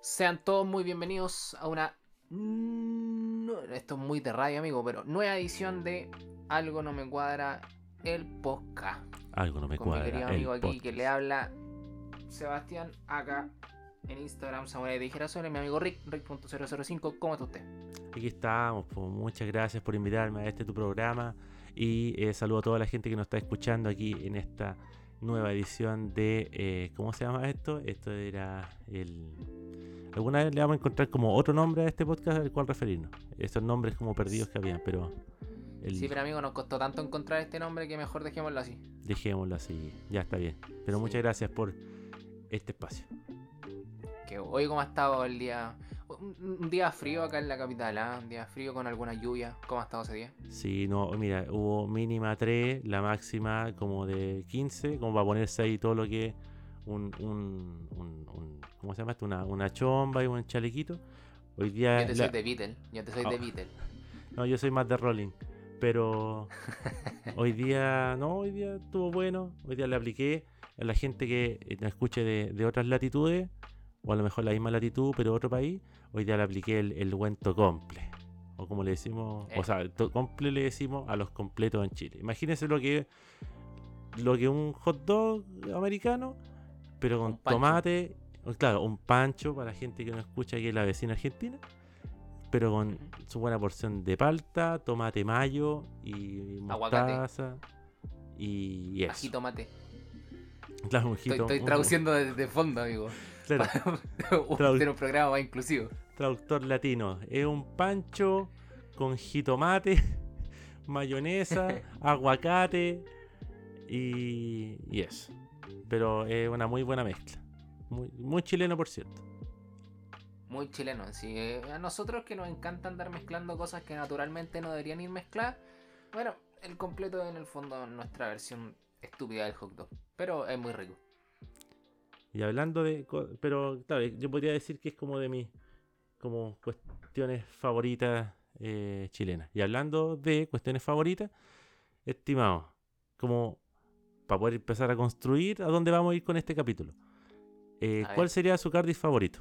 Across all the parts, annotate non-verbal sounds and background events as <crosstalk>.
Sean todos muy bienvenidos a una. no, esto es muy de radio, amigo, pero nueva edición de Algo No Me Cuadra, el podcast. Algo no me Con cuadra. mi querido el amigo aquí podcast. que le habla Sebastián, acá en Instagram, Samurai de Girasol, mi amigo Rick, Rick.005. ¿Cómo está usted? Aquí estamos. pues, muchas gracias por invitarme a este tu programa. Y eh, saludo a toda la gente que nos está escuchando aquí en esta nueva edición de. eh, ¿Cómo se llama esto? Esto era el. Alguna vez le vamos a encontrar como otro nombre a este podcast al cual referirnos. Esos nombres como perdidos que habían, pero. El, Sí, pero amigo, nos costó tanto encontrar este nombre que mejor dejémoslo así. Dejémoslo así, ya está bien. Pero Sí. muchas gracias por este espacio. Que hoy, ¿cómo ha estado el día? Un, día frío acá en la capital, ¿ah? Un día frío con alguna lluvia. ¿Cómo ha estado ese día? Sí, no, mira, hubo mínima 3, la máxima como de 15, como para ponerse ahí todo lo que un, un- un- ¿cómo se llama esto? Una, una chomba y un chalequito. Hoy día, Yo te la- soy de Beatle. Yo te soy de Oh. Beatle. <laughs> no, yo soy más de rolling, pero <laughs> hoy día, no, hoy día estuvo bueno, hoy día le apliqué a la gente que eh, nos escuche de, de otras latitudes, o a lo mejor la misma latitud, pero otro país, hoy día le apliqué el, el cuento comple. O como le decimos, Eh. o sea, to- comple le decimos a los completos en Chile. Imagínense lo que lo que un hot dog americano, pero con tomate, claro, un pancho para la gente que no escucha que es la vecina argentina, pero con su buena porción de palta, tomate mayo y Aguacate. mostaza y, y eso. Ají tomate. Claro, un Estoy, jito- estoy un- traduciendo desde fondo, amigo. <laughs> claro, <laughs> un, Tradu- tener un programa más inclusivo. traductor latino. Es un pancho con jitomate, <laughs> mayonesa, aguacate y, y eso. Pero es una muy buena mezcla. Muy, muy chileno, por cierto. Muy chileno. Así que a nosotros que nos encanta andar mezclando cosas que naturalmente no deberían ir mezcladas. Bueno, el completo en el fondo es nuestra versión estúpida del hot dog. Pero es muy rico. Y hablando de... Pero claro, yo podría decir que es como de mis como cuestiones favoritas eh, chilenas. Y hablando de cuestiones favoritas, estimado, como para poder empezar a construir a dónde vamos a ir con este capítulo. Eh, ver. ¿Cuál sería su Cardis favorito?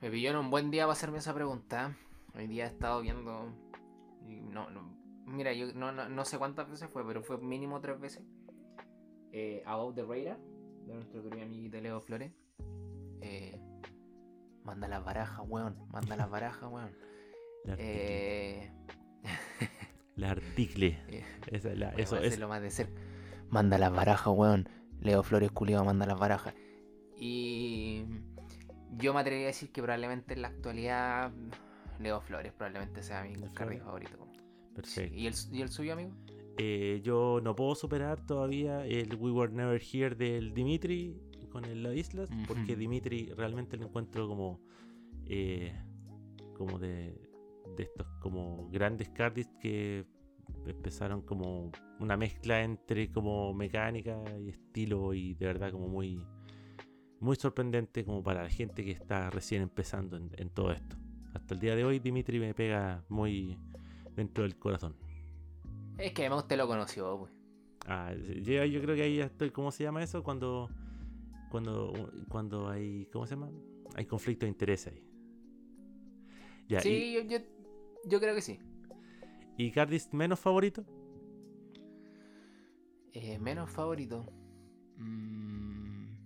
Me pilló en un buen día para hacerme esa pregunta. Hoy día he estado viendo. No, no, mira, yo no, no, no sé cuántas veces fue, pero fue mínimo tres veces. Eh, Above the Radar, de nuestro querido amiguito Leo Flores. Eh, manda las barajas, weón. Manda las barajas, weón. La. Eh, <laughs> La article. Esa es la- a eso es. hacerlo más de cerca. Manda las barajas, weón. Leo Flores culiado manda las barajas. Y yo me atrevería a decir que probablemente en la actualidad Leo Flores probablemente sea mi Flores. favorito. Perfecto. Sí. ¿Y, el, ¿Y el suyo, amigo? Eh, yo no puedo superar todavía el We Were Never Here del Dimitri con el La Islas, porque. Dimitri realmente lo encuentro como eh, como de, de estos como grandes cardis que empezaron como una mezcla entre como mecánica y estilo y de verdad como muy muy sorprendente como para la gente que está recién empezando en, en todo esto. Hasta el día de hoy Dimitri me pega muy dentro del corazón. Es que además usted lo conoció, pues. Ah, yo, yo creo que ahí estoy, ¿cómo se llama eso? Cuando, cuando, cuando hay, ¿cómo se llama? Hay conflicto de interés ahí. Ya, Sí, yo, yo, yo creo que sí. y Cardis menos favorito? Eh, menos favorito. Mm,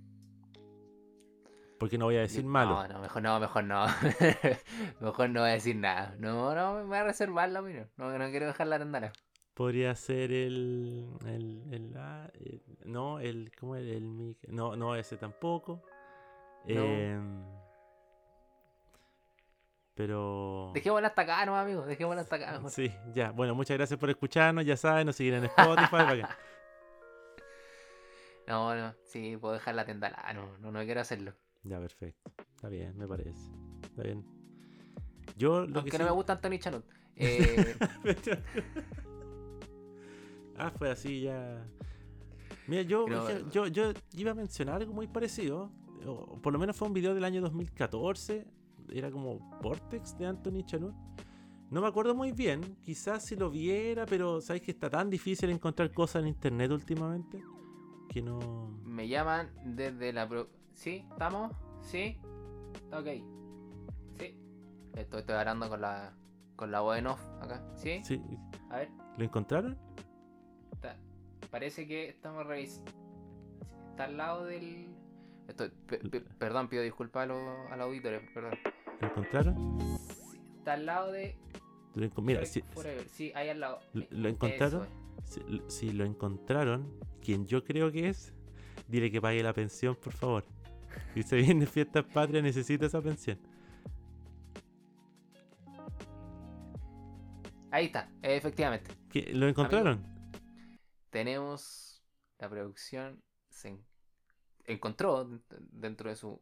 Porque no voy a decir malo. No, no, mejor no, mejor no. <laughs> mejor no voy a decir nada. No, no, me voy a reservar la opinión. No, no quiero dejar la tandana. Podría ser el, el, el, ah, el- no, el, ¿cómo es? El, mic- no, no, ese tampoco. Em, pero... Dejémosla hasta acá, no, amigo. Dejémosla hasta acá. <laughs> mejor. Sí, ya. Bueno, muchas gracias por escucharnos. Ya saben, nos siguen en Spotify. <laughs> No, no, sí, puedo dejar la tenda. Ah, no, no, no quiero hacerlo. Ya, perfecto. Está bien, me parece. Está bien. Yo lo Aunque que no sí- me gusta Anthony Chanut. <laughs> Eh, ah, fue así ya. Mira, yo, dije- yo, yo iba a mencionar algo muy parecido. o por lo menos fue un video del año 2014. Era como Vortex de Anthony Chanut. No me acuerdo muy bien. Quizás si lo viera, pero sabes que está tan difícil encontrar cosas en internet últimamente que no. me llaman desde la... Pro... ¿Sí? ¿Estamos? Sí, ok. Sí. Estoy, estoy hablando con la, con la voz en off acá. ¿Sí? Sí. A ver, ¿Lo encontraron? está- parece que estamos revisando. Está al lado del. Estoy, pe- pe- perdón, pido disculpas a los, a los auditores, perdón. ¿Lo encontraron? Está al lado de. Mira, Forever. Sí, ahí al lado. ¿Lo- Eso encontraron? es. si, si lo encontraron, quien yo creo que es, dile que pague la pensión, por favor. <laughs> Si se viene fiestas patrias, necesita esa pensión. Ahí está, efectivamente. ¿Qué? ¿Lo encontraron? tenemos la producción se en- encontró dentro de su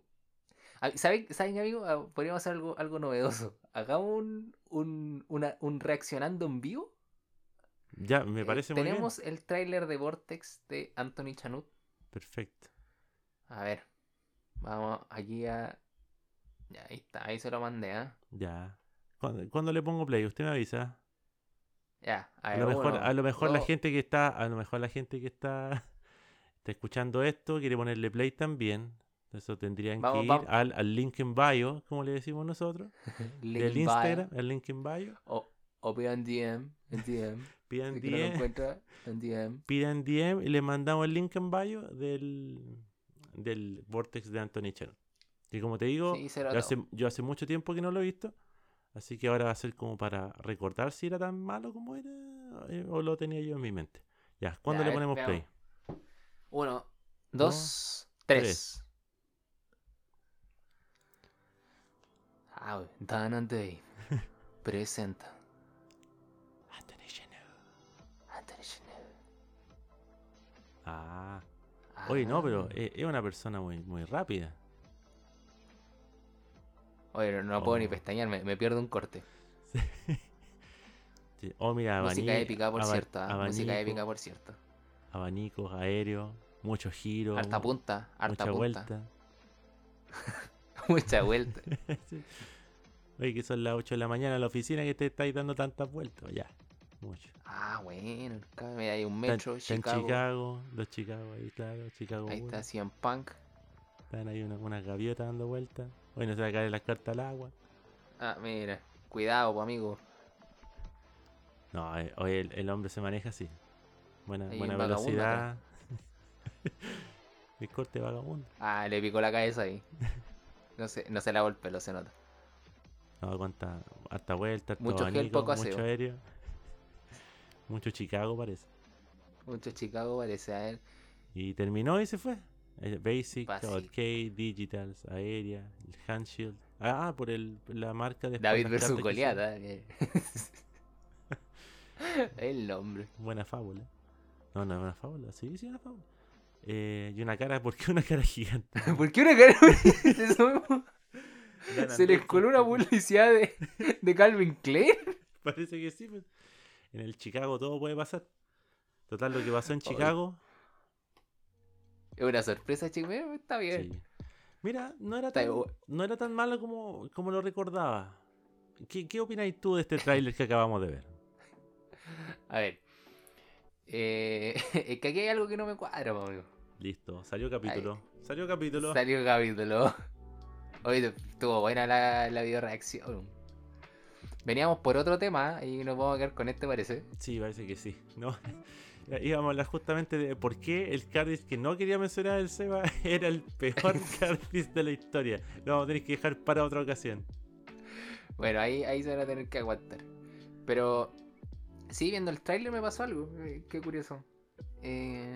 ¿Saben, ¿saben amigo? Ah, Podríamos hacer algo, algo novedoso. Hagamos un, un, una- un reaccionando en vivo. Ya, me Eh, parece muy bien. Tenemos el tráiler de Vortex de Anthony Chanut. Perfecto. A ver. Vamos aquí a. Ya, ahí está, ahí se lo mandé, ¿ah? Ya. ¿Cuándo, cuándo le pongo play? Usted me avisa. Ya, a A ver. lo mejor, uno, a lo mejor la gente que está, a lo mejor la gente que está, <laughs> está escuchando esto quiere ponerle play también. Eso tendrían Vamos, que ir al, al link en bio, como le decimos nosotros, <laughs> Link del bio, Instagram, al link en bio. O, o pidan DM. En DM. Pidan si no DM, encuentra, en DM. pidan DM y le mandamos el link en bio del, del Vortex de Anthony Channel. Y como te digo, Sí, yo, hace, tomo. yo hace mucho tiempo que no lo he visto. Así que ahora va a ser como para recordar si era tan malo como era eh, o lo tenía yo en mi mente. Ya, ¿cuándo Ya, le ver, ponemos play? Uno, Dos, dos, tres. Ah, Dan and Dave <laughs> presenta Ah, oye, no, pero Ah. eh, es una persona muy, muy rápida. Oye, no, no puedo ni Oh. pestañear, me, me pierdo un corte. <laughs> Sí. Oh, mira, Música abani- épica, por cierto. ah, Música abanico, épica, por cierto. Abanicos aéreos, muchos giros, Harta punta, harta mucha punta. vuelta. <laughs> Mucha vuelta. <laughs> Oye, que son las 8 de la mañana en la oficina que te estáis dando tantas vueltas. Ya, mucho. Ah, bueno, mira, hay un Está- metro, está en Chicago. Chicago, los Chicago ahí, claro, Chicago. Ahí está CM Punk. Están ahí una- unas gaviotas dando vueltas. Hoy no se va a caer las cartas al agua. Ah, mira, cuidado, amigo. No, eh, hoy el, el hombre se maneja así. Buena, buena velocidad. <laughs> el corte vagabundo. Ah, le picó la cabeza ahí. No se, no se lavó el pelo, se nota. No, cuánta, harta vuelta, harto Mucho gel, abanico, poco mucho aseo. aéreo. Mucho Chicago parece. Mucho Chicago parece a él. Y terminó y se fue. Eh, Basic. Arcade, Digitals, Aérea, el Handshield. Ah, por el, la marca de David versus cartas que Goliat, hicieron. ¿eh? El nombre. Buena fábula. No, no una fábula. Sí, sí, una fábula. Eh, y una cara, ¿por qué una cara gigante? <laughs> ¿Por qué una cara? <laughs> Dan Se les coló una publicidad de, de Calvin Klein. <laughs> Parece que sí. pues. En el Chicago todo puede pasar. Total, lo que pasó en. Chicago. Es una sorpresa, chicos. Está bien. sí. Mira, no era tan, no era tan malo como, como lo recordaba. ¿Qué, qué opináis tú de este tráiler que acabamos de ver? <laughs> A ver. Eh, <laughs> es que aquí hay algo que no me cuadra, amigo. Listo, salió capítulo. Salió capítulo. Salió capítulo. <laughs> Oye, estuvo buena la, la video reacción. Veníamos por otro tema y nos vamos a quedar con este, parece. Sí, parece que sí. ¿no? <laughs> Íbamos a hablar justamente de por qué el Cardis que no quería mencionar el Seba <laughs> era el peor <laughs> Cardis de la historia. Lo vamos a tener que dejar para otra ocasión. Bueno, ahí, ahí se van a tener que aguantar. Pero sí, viendo el tráiler me pasó algo. eh, Qué curioso. Eh...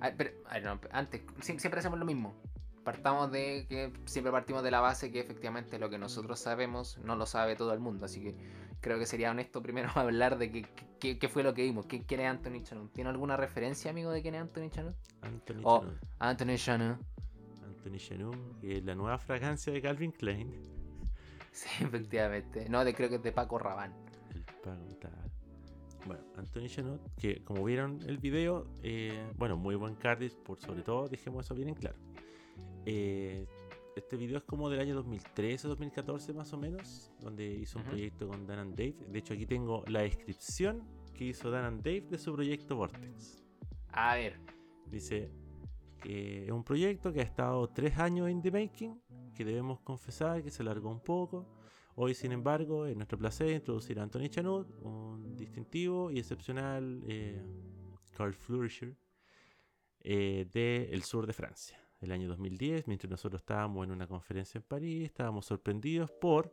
a pero, a ver, no, antes, sie- siempre hacemos lo mismo. Partamos de que siempre partimos de la base que efectivamente lo que nosotros sabemos no lo sabe todo el mundo. Así que creo que sería honesto primero <laughs> hablar de qué qué- qué fue lo que vimos. ¿Qué- ¿Quién es Anthony Chanut? ¿Tiene alguna referencia, amigo, de quién es Anthony Chanut? Anthony Oh. Chanut. Anthony Chanut. Anthony Chanut, que es la nueva fragancia de Calvin Klein. <laughs> Sí, efectivamente. No, de, creo que es de Paco Rabanne. El pago tal. Bueno, Anthony Chanut, que como vieron el video, eh, bueno, muy buen Cardis, por sobre todo, dejemos eso bien en claro. Eh, este video es como del año 2013 o 2014 más o menos, donde hizo un proyecto con Dan and Dave. De hecho, aquí tengo la descripción que hizo Dan and Dave de su proyecto Vortex. A ver. Dice, que es un proyecto que ha estado tres años en the making, que debemos confesar que se alargó un poco. Hoy, sin embargo, es nuestro placer introducir a Anthony Chanut, un distintivo y excepcional eh, card flourisher eh, del sur de Francia. El año 2010, mientras nosotros estábamos en una conferencia en París, estábamos sorprendidos por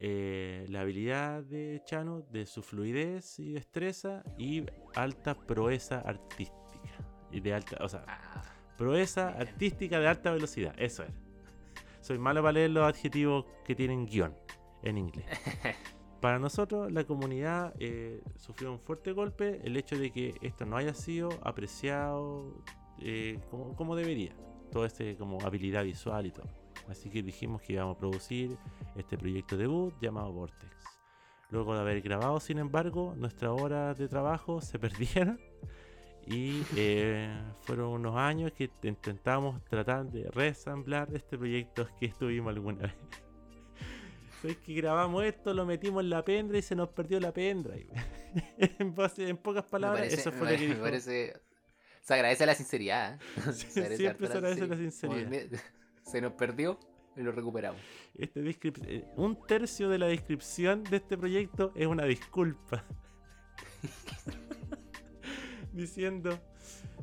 eh, la habilidad de Chano, de su fluidez y destreza y alta proeza artística. Y de alta, o sea, Ah, proeza artística de alta velocidad, eso es. Soy malo para leer los adjetivos que tienen guion en inglés. <laughs> Para nosotros, la comunidad eh, sufrió un fuerte golpe el hecho de que esto no haya sido apreciado eh, como, como debería. Toda esta como habilidad visual y todo. Así que dijimos que íbamos a producir este proyecto debut llamado Vortex. Luego de haber grabado, sin embargo, nuestras horas de trabajo <laughs> se perdieron y eh, fueron unos años que intentamos tratar de reasamblar este proyecto que estuvimos alguna vez. <laughs> Sabes que grabamos esto, lo metimos en la pendrive y se nos perdió la pendrive. <laughs> en, pocas me palabras, parece- eso fue me- lo que me dijo. parece- Se agradece la sinceridad. ¿eh? <laughs> Sí, Se agradece siempre se agradece la sinceridad. <laughs> Se nos perdió y lo recuperamos. Este descrip- eh, un tercio de la descripción de este proyecto es una disculpa. <laughs> Diciendo,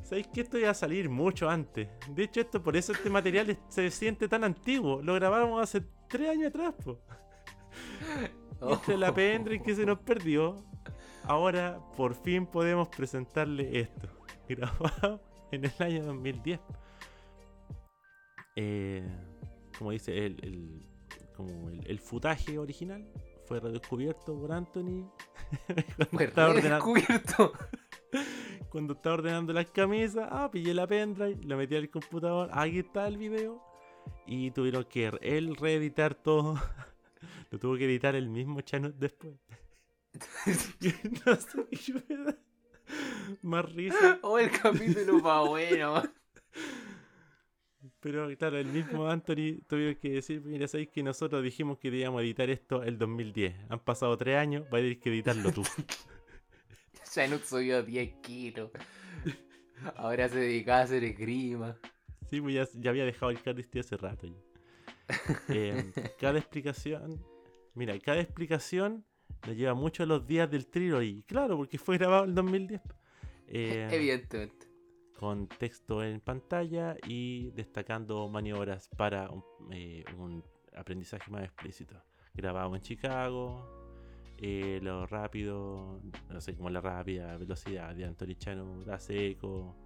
¿sabéis que esto iba a salir mucho antes? De hecho, esto por eso este material se siente tan antiguo. Lo grabamos hace tres años atrás, po. Y entre la pendrive que se nos perdió, ahora por fin podemos presentarle esto. <laughs> Grabado en el año 2010. Eh, como dice, el, el- como el, el futaje original fue redescubierto por Anthony <laughs> cuando, estaba ordenando, redescubierto. <laughs> cuando estaba ordenando las camisas. Ah, pillé la pendrive, lo metí al computador. Aquí está el video. Y tuvieron que él reeditar todo. Lo tuvo que editar el mismo Chanut después. no sé qué me da más risa. <laughs> Oh, el capítulo <laughs> va bueno. Pero claro, el mismo Anthony tuvieron que decir, mira, sabéis que nosotros dijimos que debíamos editar esto el 2010. Han pasado tres años, va a tener que editarlo tú. <laughs> Chanut subió 10 kilos. Ahora se dedica a hacer esgrima. Sí, pues ya, ya había dejado el Cardistry hace rato. Eh, cada explicación, mira, cada explicación nos lleva mucho a los días del trío y claro, porque fue grabado en 2010. Eh, Evidentemente. con texto en pantalla y destacando maniobras para un, eh, un aprendizaje más explícito. Grabado en Chicago, eh, lo rápido, no sé, como la rápida velocidad de Anthony Chano, hace eco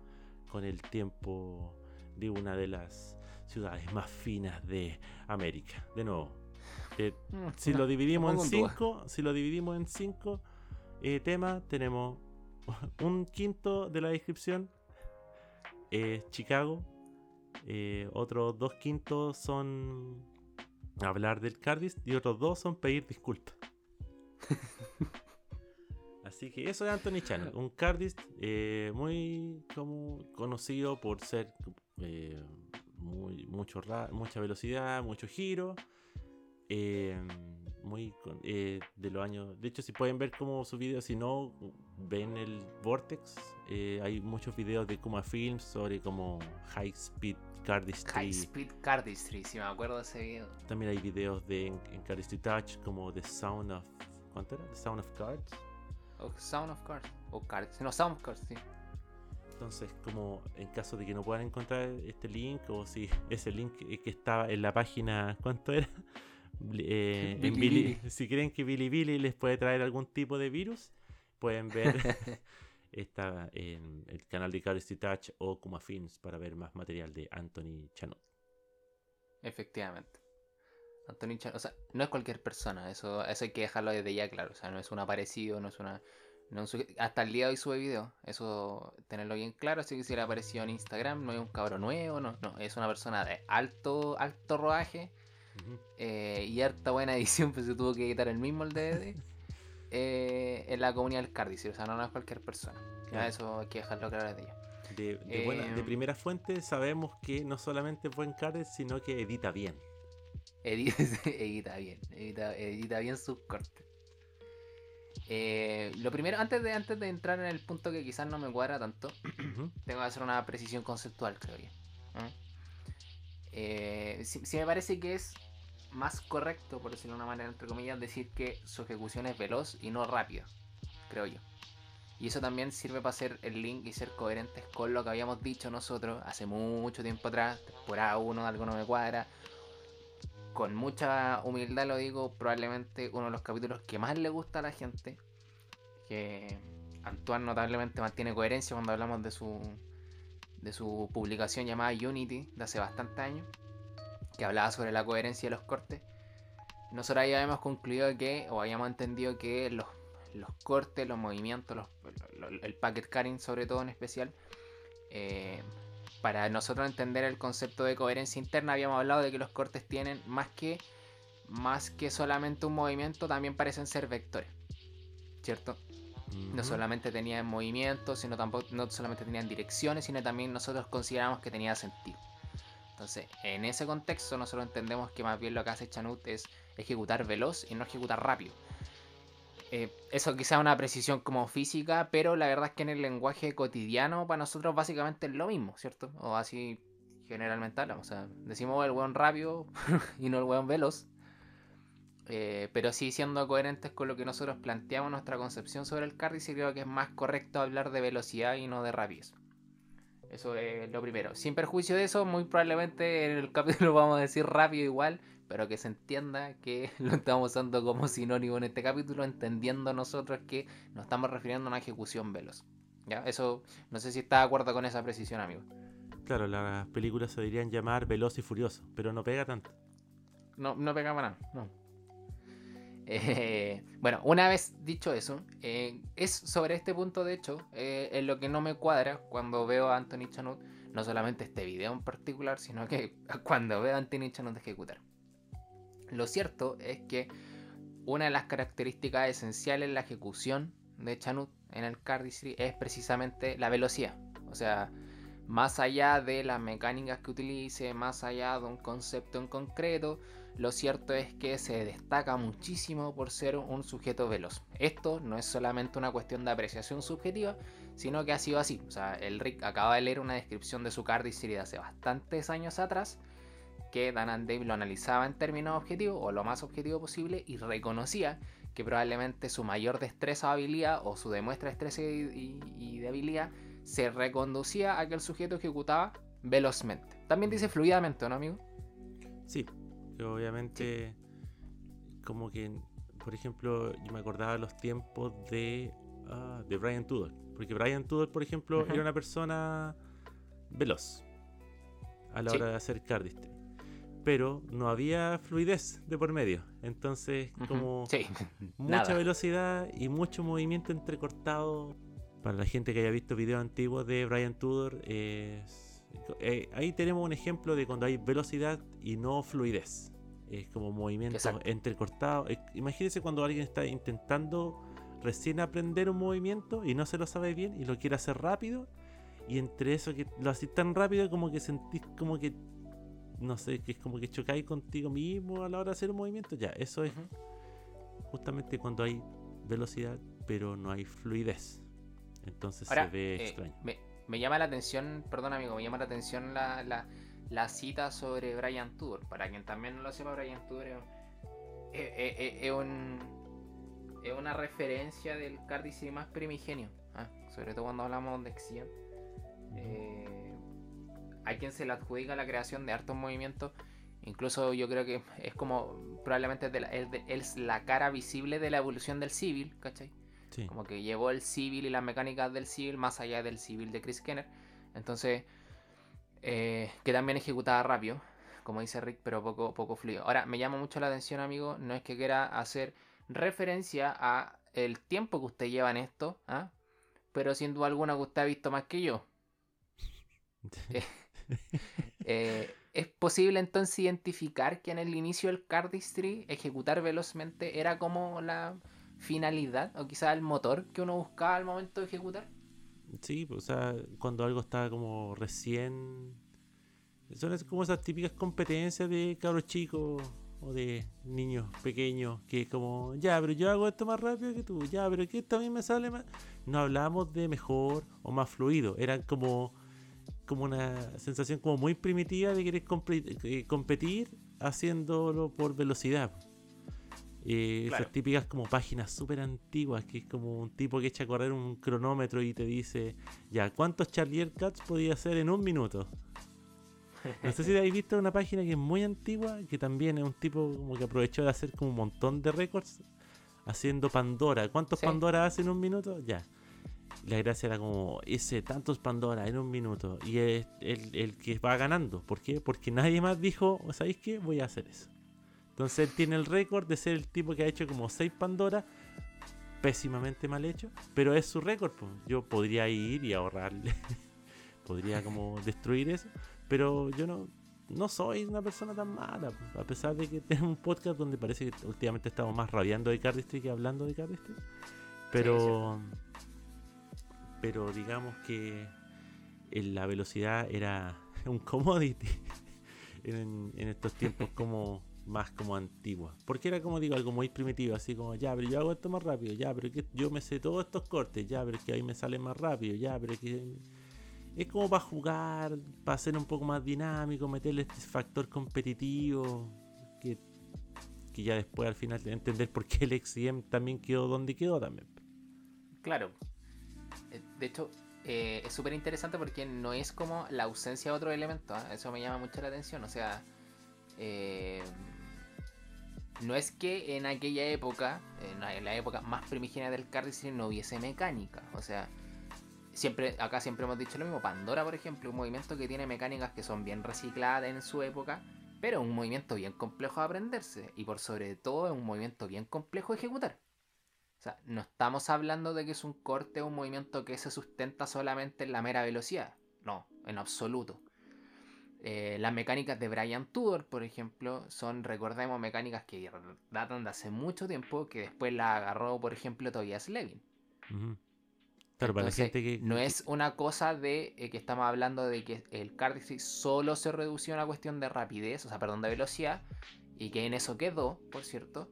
con el tiempo de una de las ciudades más finas de América. De nuevo, eh, si lo <laughs> dividimos en cinco, si lo dividimos en cinco eh, temas, tenemos <laughs> un quinto de la descripción es Chicago. eh, otros dos quintos son hablar del Cardis y otros dos son pedir disculpas. <laughs> Así que eso es Anthony Channel, un Cardist eh, muy como conocido por ser eh, muy, mucho ra- mucha velocidad, mucho giro, eh, muy eh, de los años. De hecho, si pueden ver como sus videos, si no ven el Vortex, eh, hay muchos videos de Kuma Films sobre como high speed cardistry. High Speed Cardistry, si me acuerdo de ese video. También hay videos de en, en Cardistry Touch como The Sound of ¿cuánto era? The Sound of Cards. O Sound of Cards. O Cards. No, Sound of Cards, sí. Entonces, como en caso de que no puedan encontrar este link o si ese link que estaba en la página, ¿cuánto era? Eh, <laughs> en si creen que Bilibili les puede traer algún tipo de virus, pueden ver <laughs> <laughs> esta, en el canal de Cardistry Touch o Kuma Films para ver más material de Anthony Chanot. Efectivamente. Anthony Chan, o sea, no es cualquier persona, eso, eso hay que dejarlo desde ya claro, o sea, no es un aparecido, no es una... no es un- hasta el día de hoy sube video, eso tenerlo bien claro, así que si le apareció en Instagram, no es un cabro nuevo, no, no, es una persona de alto, alto rodaje Eh, y harta buena <laughs> edición, pues se tuvo que editar el mismo el DVD eh, en la comunidad del Cardice, o sea, no, no es cualquier persona, Claro. eso hay que dejarlo claro desde ya. De, de buena- de Em. primera fuente sabemos que no solamente es buen Cardist, sino que edita bien. Edita, <laughs> edita bien, edita, edita bien sus cortes. Eh, lo primero, antes de, antes de entrar en el punto que quizás no me cuadra tanto, <clears throat> tengo que hacer una precisión conceptual, creo yo. Eh, sí me parece que es más correcto, por decirlo de una manera, entre comillas, decir que su ejecución es veloz y no rápida, creo yo. Y eso también sirve para hacer el link y ser coherentes con lo que habíamos dicho nosotros hace mucho tiempo atrás, temporada 1, algo no me cuadra. Con mucha humildad lo digo, probablemente uno de los capítulos que más le gusta a la gente, que Antoine notablemente mantiene coherencia cuando hablamos de su de su publicación llamada Unity de hace bastante años, que hablaba sobre la coherencia de los cortes. Nosotros ya habíamos concluido que, o habíamos entendido que los, los cortes, los movimientos, los- lo- lo- el packet carrying sobre todo en especial, eh, para nosotros entender el concepto de coherencia interna habíamos hablado de que los cortes tienen más que más que solamente un movimiento, también parecen ser vectores. ¿Cierto? No solamente tenían movimiento, sino tampoco no solamente tenían direcciones, sino también nosotros consideramos que tenía sentido. Entonces, en ese contexto nosotros entendemos que más bien lo que hace Chanut es ejecutar veloz y no ejecutar rápido. Eh, eso quizá es una precisión como física, pero la verdad es que en el lenguaje cotidiano para nosotros básicamente es lo mismo, ¿cierto? O así generalmente hablamos. O sea, decimos el weón rápido <laughs> y no el weón veloz. Eh, pero sí siendo coherentes con lo que nosotros planteamos nuestra concepción sobre el carry, creo que es más correcto hablar de velocidad y no de rapidez. Eso es lo primero. Sin perjuicio de eso, muy probablemente en el <laughs> capítulo vamos a decir rápido igual, pero que se entienda que <laughs> lo estamos usando como sinónimo en este capítulo, entendiendo nosotros que nos estamos refiriendo a una ejecución veloz. ¿Ya? Eso, no sé si está de acuerdo con esa precisión, amigo. Claro, las películas se deberían llamar Veloz y Furioso, pero no pega tanto. No, no pegaba nada, no. Eh, bueno, una vez dicho eso, eh, es sobre este punto, de hecho, eh, en lo que no me cuadra cuando veo a Anthony Chanut, no solamente este video en particular, sino que <laughs> cuando veo a Anthony Chanut ejecutar. Lo cierto es que una de las características esenciales en la ejecución de Chanut en el cardistry es precisamente la velocidad. O sea, más allá de las mecánicas que utilice, más allá de un concepto en concreto, lo cierto es que se destaca muchísimo por ser un sujeto veloz. Esto no es solamente una cuestión de apreciación subjetiva, sino que ha sido así. O sea, el Rick acaba de leer una descripción de su cardistry de hace bastantes años atrás, que Dan and Dave lo analizaba en términos objetivos, o lo más objetivo posible, y reconocía que probablemente su mayor destreza o habilidad, o su demuestra de destreza y, y- y de habilidad, se reconducía a que el sujeto ejecutaba velozmente. También dice fluidamente, ¿no, amigo? Sí, obviamente, como que, por ejemplo, yo me acordaba de los tiempos de, ah, de Brian Tudor. Porque Brian Tudor, por ejemplo, Ajá. era una persona veloz a la Sí. hora de hacer cardistry. Pero no había fluidez de por medio. Entonces, como Sí, <laughs> mucha nada. velocidad y mucho movimiento entrecortado. Para la gente que haya visto videos antiguos de Brian Tudor, es- eh, ahí tenemos un ejemplo de cuando hay velocidad y no fluidez. Es como movimiento Exacto. entrecortado. Eh, Imagínense cuando alguien está intentando recién aprender un movimiento y no se lo sabe bien y lo quiere hacer rápido. Y entre eso que lo haces tan rápido como que sentís como que, no sé, que es como que chocáis contigo mismo a la hora de hacer un movimiento. Ya, eso es justamente cuando hay velocidad, pero no hay fluidez. Entonces Ahora, se ve eh, extraño. me, me llama la atención, perdón amigo, me llama la atención la, la, la cita sobre Brian Tudor. Para quien también no lo sepa, Brian Tudor es, es- es- un- es una referencia del más primigenio. ¿ah? Sobre todo cuando hablamos de Xian. Eh, a quien se le adjudica la creación de hartos movimientos. Incluso yo creo que es como probablemente es, de la, es de- es la cara visible de la evolución del civil, ¿cachai? Sí. Como que llevó el civil y las mecánicas del civil más allá del civil de Chris Kenner. Entonces, eh, que también ejecutaba rápido, como dice Rick, pero poco, poco fluido. Ahora, me llama mucho la atención, amigo, no es que quiera hacer referencia a el tiempo que usted lleva en esto, ¿ah? pero sin duda alguna que usted ha visto más que yo. <laughs> Eh, ¿Es posible entonces identificar que en el inicio del cardistry ejecutar velozmente era como la finalidad o quizá el motor que uno buscaba al momento de ejecutar? Sí, pues, o sea, cuando algo está como recién. Son como esas típicas competencias de cabros chicos o de niños pequeños que como, ya, pero yo hago esto más rápido que tú, ya, pero que esto a mí me sale más. No hablábamos de mejor o más fluido, eran como, como una sensación como muy primitiva de querer eh, competir haciéndolo por velocidad. Eh, esas típicas como páginas súper antiguas, que es como un tipo que echa a correr un cronómetro y te dice, ya, ¿cuántos Charlier Cats podía hacer en un minuto? No sé si <laughs> habéis visto una página que es muy antigua, que también es un tipo como que aprovechó de hacer como un montón de récords haciendo Pandora. ¿Cuántos Pandora hace en un minuto? Ya. La gracia era como ese tantos Pandora en un minuto. Y es el, el que va ganando. ¿Por qué? Porque nadie más dijo, ¿sabéis qué? Voy a hacer eso. Entonces él tiene el récord de ser el tipo que ha hecho como 6 Pandora. Pésimamente mal hecho. Pero es su récord. Pues. Yo podría ir y ahorrarle. <laughs> podría como destruir eso. Pero yo no, no soy una persona tan mala, a pesar de que tengo un podcast donde parece que últimamente estamos más rabiando de Cardistry que hablando de Cardistry. Pero, pero digamos que la velocidad era <laughs> un commodity en, en, estos tiempos como más como antigua. Porque era como digo, algo muy primitivo, así como, ya, pero yo hago esto más rápido, ya, pero que yo me sé todos estos cortes, ya, pero que ahí me sale más rápido, ya, pero que es como para jugar, para ser un poco más dinámico, meterle este factor competitivo, que, que ya después al final entender por qué el XCM también quedó donde quedó también. Claro. Eh, de hecho, eh, es súper interesante porque no es como la ausencia de otro elemento. ¿ah? Eso me llama mucho la atención. O sea, eh, no es que en aquella época, en la época más primigenia del carry no hubiese mecánica. O sea, siempre, acá siempre hemos dicho lo mismo. Pandora, por ejemplo, un movimiento que tiene mecánicas que son bien recicladas en su época, pero un movimiento bien complejo de aprenderse. Y por sobre todo es un movimiento bien complejo de ejecutar. O sea, no estamos hablando de que es un corte o un movimiento que se sustenta solamente en la mera velocidad. No, en absoluto. Eh, las mecánicas de Brian Tudor, por ejemplo, son, recordemos, mecánicas que datan de hace mucho tiempo, que después la agarró, por ejemplo, Tobias Levin. No es una cosa de eh, que estamos hablando de que el cardistry solo se redució a una cuestión de rapidez, o sea, perdón, de velocidad, y que en eso quedó, por cierto,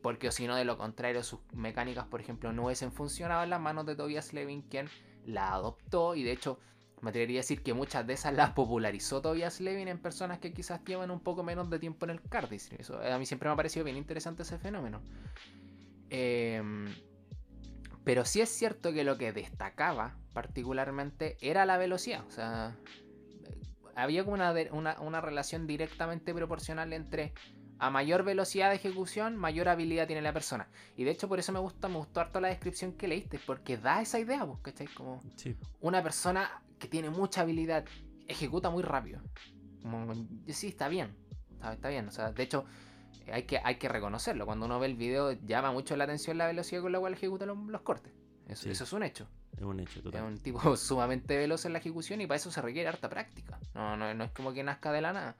porque si no, de lo contrario, sus mecánicas, por ejemplo, no hubiesen funcionado en las manos de Tobias Levin, quien la adoptó, y de hecho, me atrevería a decir que muchas de esas las popularizó Tobias Levin en personas que quizás llevan un poco menos de tiempo en el cardistry. Eso a mí siempre me ha parecido bien interesante ese fenómeno. Eh, pero sí es cierto que lo que destacaba particularmente era la velocidad. O sea, había como una, relación directamente proporcional entre a mayor velocidad de ejecución, mayor habilidad tiene la persona. Y de hecho por eso me gusta, me gustó harto la descripción que leíste, porque da esa idea, ¿cachai? Como una persona que tiene mucha habilidad, ejecuta muy rápido. Como, sí, está bien, está bien. O sea, de hecho, hay que, hay que reconocerlo. Cuando uno ve el video, llama mucho la atención la velocidad con la cual ejecuta los, cortes. Eso, es un hecho. Es un hecho, total. Es un tipo <laughs> sumamente veloz en la ejecución y para eso se requiere harta práctica. No, no, no es como que nazca de la nada.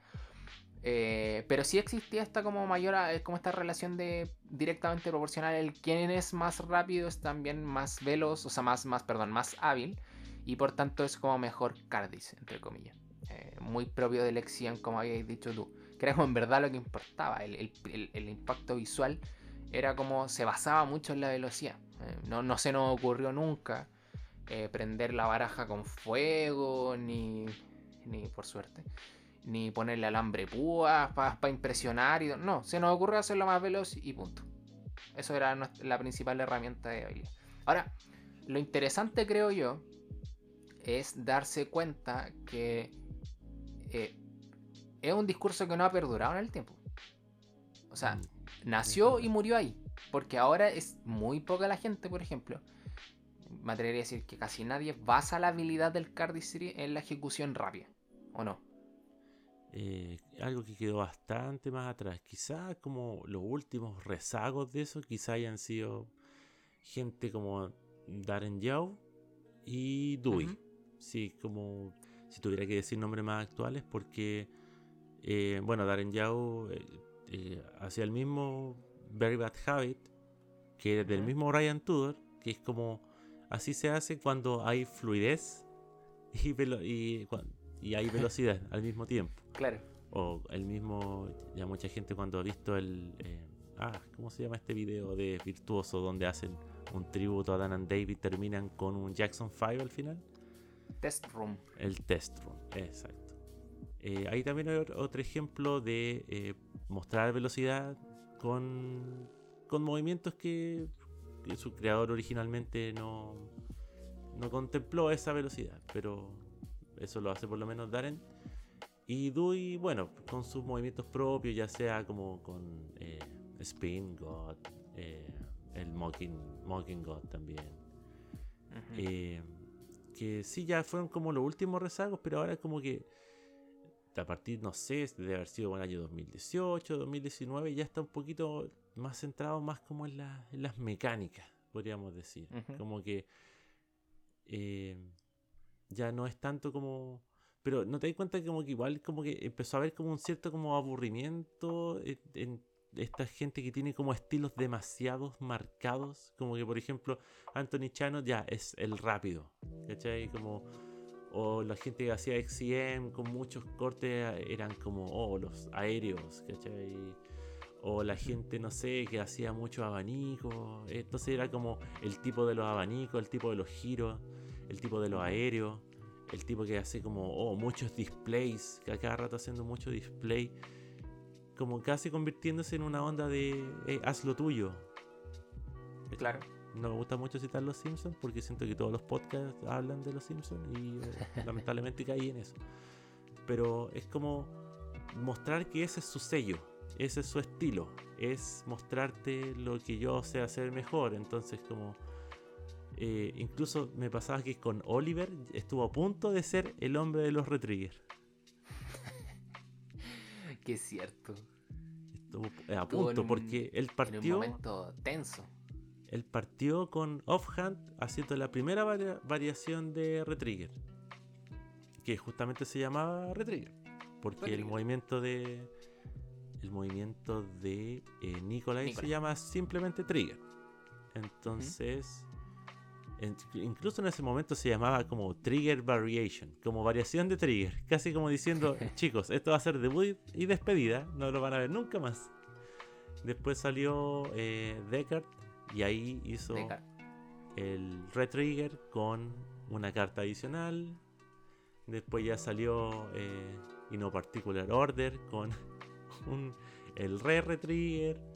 Eh, pero sí existía esta como mayor, eh, como esta relación de directamente proporcional. El quien es más rápido es también más veloz, o sea, más, más, perdón, más hábil. Y por tanto es como mejor Cardis, entre comillas. Eh, muy propio de Lexion, como habéis dicho tú que era como en verdad lo que importaba. El, impacto visual era como se basaba mucho en la velocidad. Eh, no, no, se nos ocurrió nunca eh, prender la baraja con fuego, ni, ni por suerte, ni ponerle alambre púas para impresionar. Y, no, se nos ocurrió hacerlo más veloz y punto. Eso era la principal herramienta de habilidad. Ahora, lo interesante creo yo es darse cuenta que eh, es un discurso que no ha perdurado en el tiempo. O sea, mm, nació y murió ahí. Porque ahora es muy poca la gente, por ejemplo. Me atrevería a decir que casi nadie basa la habilidad del cardistry en la ejecución rápida. ¿O no? Eh, algo que quedó bastante más atrás. Quizás como los últimos rezagos de eso, quizá hayan sido gente como Darren Yao y Dewey. Sí, como si tuviera que decir nombres más actuales, porque eh, bueno, Darren Yao eh, eh, hacía el mismo Very Bad Habit, que es del mismo Ryan Tudor, que es como así se hace cuando hay fluidez y, y, hay velocidad <laughs> al mismo tiempo. Claro. O el mismo, ya mucha gente cuando ha visto el... eh, ah, ¿cómo se llama este video de Virtuoso donde hacen un tributo a Dan and David terminan con un Jackson 5 al final? Test Room. El test room, exacto. Eh, ahí también hay ot- otro ejemplo de eh, mostrar velocidad con, con movimientos que, que su creador originalmente no, no contempló esa velocidad, pero eso lo hace por lo menos Darren. Y Dewey, bueno, con sus movimientos propios, ya sea como con eh, Spin God, eh, el Mocking, Mocking God también. Que sí, ya fueron como los últimos rezagos, pero ahora como que a partir, no sé, de haber sido el año 2018, 2019, ya está un poquito más centrado más como en, la- en las mecánicas, podríamos decir. Como que eh, ya no es tanto como... Pero no te das cuenta que como que igual como que empezó a haber como un cierto como aburrimiento en, en esta gente que tiene como estilos demasiados marcados. Como que por ejemplo Anthony Chano ya es el rápido. ¿Cachai? Como... O la gente que hacía XCM con muchos cortes eran como, oh, los aéreos, ¿cachai? O la gente, no sé, que hacía muchos abanicos. Entonces era como el tipo de los abanicos, el tipo de los giros, el tipo de los aéreos, el tipo que hace como, oh, muchos displays, que a cada rato haciendo mucho display. Como casi convirtiéndose en una onda de, eh, haz lo tuyo. Claro. No me gusta mucho citar los Simpsons porque siento que todos los podcasts hablan de los Simpsons y eh, <laughs> lamentablemente caí en eso. Pero es como mostrar que ese es su sello, ese es su estilo, es mostrarte lo que yo sé hacer mejor. Entonces como eh, incluso me pasaba que con Oliver estuvo a punto de ser el hombre de los retriggers. Que es cierto. Estuvo eh, a punto un- porque él En un partió... momento tenso. Él partió con Offhand haciendo la primera varia- variación de Retrigger. Que justamente se llamaba Retrigger. Porque el movimiento de. El movimiento de eh, Nikolai se llama simplemente Trigger. Entonces. en- incluso en ese momento se llamaba como Trigger Variation. Como variación de Trigger. Casi como diciendo, <laughs> chicos, esto va a ser debut y despedida. No lo van a ver nunca más. Después salió eh, Deckard. Y ahí hizo Deckard. el retrigger con una carta adicional. Después ya salió eh, particular order con <laughs> un, el re retrigger.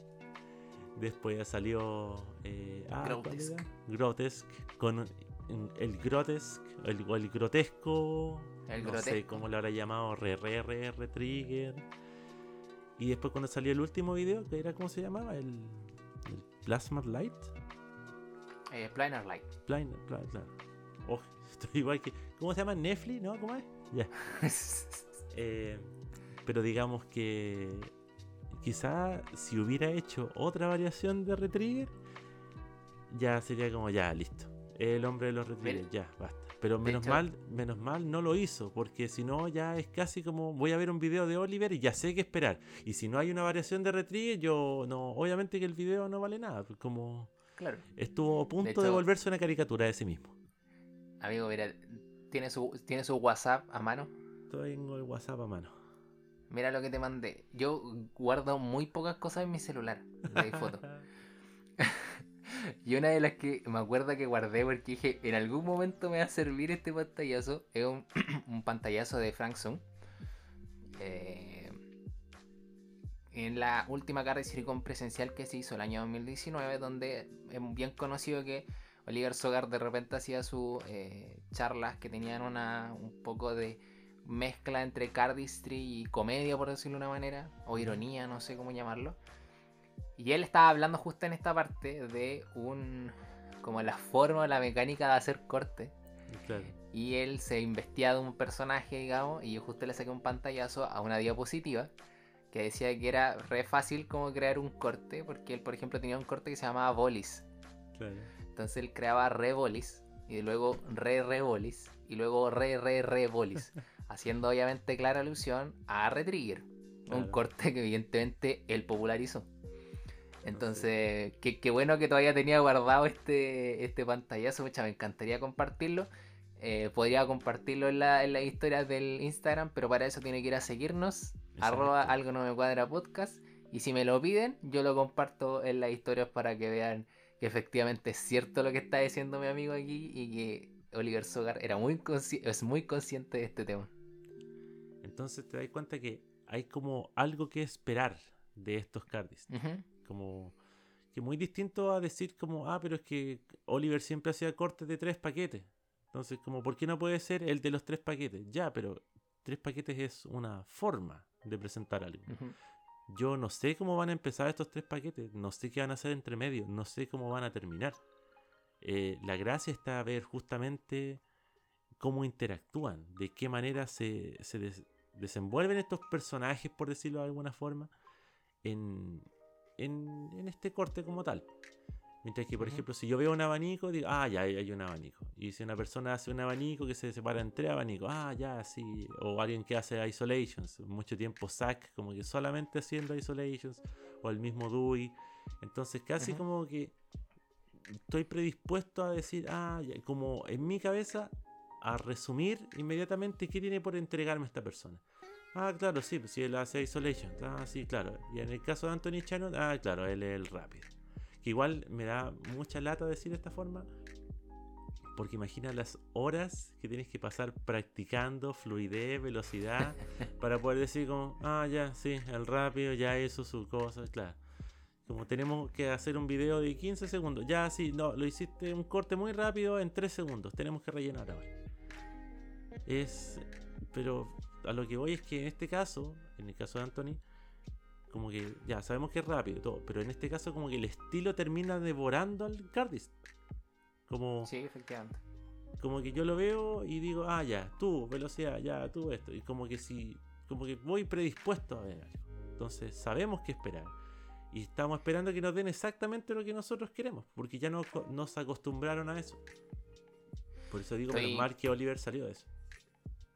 Después ya salió eh, ah, ¿cuál Grotesque. con el grotesque el, el grotesco El no sé cómo lo habrá llamado re re re retrigger y después cuando salió el último video que era cómo se llamaba el, el plasma light Eh, Planar Light. Blind, blind. Oh, estoy igual que. ¿Cómo se llama? Netflix, ¿no? ¿Cómo es? Ya. <laughs> Eh, pero digamos que. Quizá si hubiera hecho otra variación de Retrigger, ya sería como ya, listo. El hombre de los Retriggers, ya, basta. Pero menos hecho- mal, menos mal no lo hizo, porque si no ya es casi como voy a ver un video de Oliver y ya sé qué esperar. Y si no hay una variación de Retrigger, yo no, obviamente que el video no vale nada, pues como claro. estuvo a punto de, hecho- volverse una caricatura de sí mismo. Amigo, mira, ¿tiene su, tiene su WhatsApp a mano. Tengo el WhatsApp a mano. Mira lo que te mandé. Yo guardo muy pocas cosas en mi celular de fotos. <laughs> Y una de las que me acuerdo que guardé porque dije, en algún momento me va a servir este pantallazo, es un, <clears throat> un pantallazo de Frank Zoom. Eh, en la última carta de Silicon presencial que se hizo el año 2019, donde es bien conocido que Oliver Sogar de repente hacía sus eh, charlas que tenían una, un poco de mezcla entre cardistry y comedia, por decirlo de una manera, o ironía, no sé cómo llamarlo. Y él estaba hablando justo en esta parte de un. como la forma, la mecánica de hacer corte. Claro. Y él se investía de un personaje, digamos, y yo justo le saqué un pantallazo a una diapositiva que decía que era re fácil como crear un corte, porque él, por ejemplo, tenía un corte que se llamaba Bolis. Claro. Entonces él creaba re bolis y luego re re bolis y luego re re re bolis, <laughs> haciendo obviamente clara alusión a Retrigger, un Claro. corte que evidentemente él popularizó. Entonces, qué, qué bueno que todavía tenía guardado este, este pantallazo, mucha, me encantaría compartirlo. Eh, podría compartirlo en, la, en las historias del Instagram, pero para eso tiene que ir a seguirnos arroba algo no me cuadra podcast. Y si me lo piden, yo lo comparto en las historias para que vean que efectivamente es cierto lo que está diciendo mi amigo aquí y que Oliver Sogar era muy es muy consciente de este tema. Entonces te das cuenta que hay como algo que esperar de estos cardis. Como que muy distinto a decir como, ah, pero es que Oliver siempre hacía cortes de tres paquetes. Entonces, como, ¿por qué no puede ser el de los tres paquetes? Ya, pero tres paquetes es una forma de presentar algo. Yo no sé cómo van a empezar estos tres paquetes, no sé qué van a hacer entre medio, no sé cómo van a terminar. Eh, la gracia está a ver justamente cómo interactúan, de qué manera se, desenvuelven estos personajes, por decirlo de alguna forma, en, en, este corte como tal. Mientras que, por ejemplo, si yo veo un abanico, digo, ah, ya hay un abanico. Y si una persona hace un abanico que se separa en tres abanicos, ah, ya, sí. O alguien que hace isolations, mucho tiempo Zack, como que solamente haciendo isolations, o el mismo Dewey. Entonces, casi como que estoy predispuesto a decir, ah, ya, como en mi cabeza, a resumir inmediatamente qué tiene por entregarme esta persona. Ah, claro, sí, pues si él hace Isolation. Ah, sí, claro. Y en el caso de Anthony Channel, ah, claro, él es el rápido. Que igual me da mucha lata decir de esta forma. Porque imagina las horas que tienes que pasar practicando fluidez, velocidad, <laughs> para poder decir como, ah, ya, sí, el rápido, ya hizo su cosa, claro. Como tenemos que hacer un video de 15 segundos, ya, sí, no, lo hiciste un corte muy rápido en 3 segundos, tenemos que rellenar ahora. Es, pero a lo que voy es que en este caso, en el caso de Anthony, como que ya sabemos que es rápido todo, pero en este caso como que el estilo termina devorando al Cardis. Como Sí, efectivamente. Como que yo lo veo y digo, ah, ya, tú, velocidad, ya, tú esto. Y como que si, como que voy predispuesto a ver algo. Entonces sabemos qué esperar. Y estamos esperando que nos den exactamente lo que nosotros queremos, porque ya no, nos acostumbraron a eso. Por eso digo, Estoy... mal que Oliver salió de eso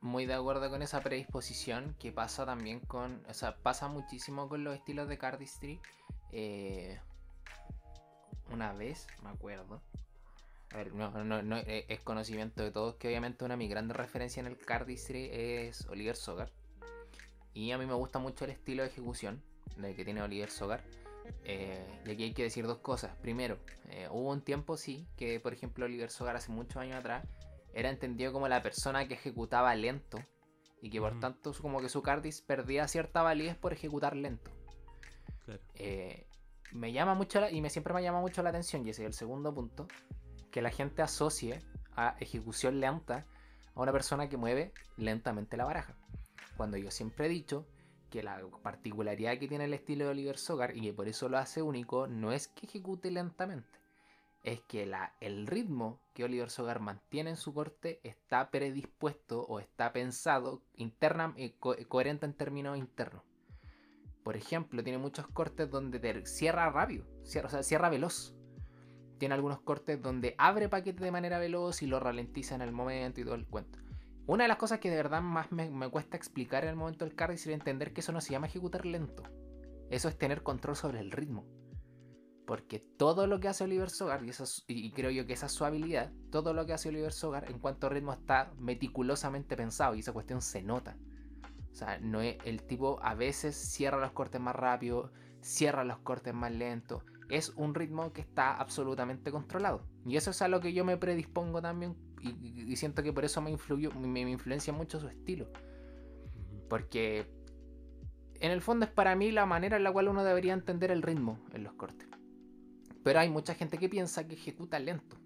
muy de acuerdo con esa predisposición que pasa también con, o sea, pasa muchísimo con los estilos de cardistry. Eh, una vez, me acuerdo. A ver, no, no, eh, es conocimiento de todos que obviamente una de mis grandes referencias en el cardistry es Oliver Sogar. Y a mí me gusta mucho el estilo de ejecución de que tiene Oliver Sogar. Eh, y aquí hay que decir dos cosas. Primero, hubo un tiempo, sí, que por ejemplo Oliver Sogar hace muchos años atrás era entendido como la persona que ejecutaba lento y que por tanto como que su cardis perdía cierta validez por ejecutar lento. Eh, me llama mucho y me siempre me llama mucho la atención y ese es el segundo punto que la gente asocie a ejecución lenta a una persona que mueve lentamente la baraja. Cuando yo siempre he dicho que la particularidad que tiene el estilo de Oliver Sogar y que por eso lo hace único no es que ejecute lentamente, es que el ritmo que Oliver Sogar mantiene en su corte está predispuesto o está pensado interna, eh, coherente en términos internos. Por ejemplo, tiene muchos cortes donde cierra rápido, cierra, o sea, cierra veloz. Tiene algunos cortes donde abre paquete de manera veloz y lo ralentiza en el momento y todo el cuento. Una de las cosas que de verdad más me, cuesta explicar en el momento del carry es entender que eso no se llama ejecutar lento. Eso es tener control sobre el ritmo. Porque todo lo que hace Oliver Sogar, y, y creo yo que esa es su habilidad, todo lo que hace Oliver Sogar en cuanto a ritmo está meticulosamente pensado y esa cuestión se nota. O sea, no es, el tipo a veces cierra los cortes más rápido, cierra los cortes más lentos. Es un ritmo que está absolutamente controlado. Y eso es a lo que yo me predispongo también y, siento que por eso me, influyó, me influencia mucho su estilo. Porque en el fondo es para mí la manera en la cual uno debería entender el ritmo en los cortes. Pero hay mucha gente que piensa que ejecuta lento.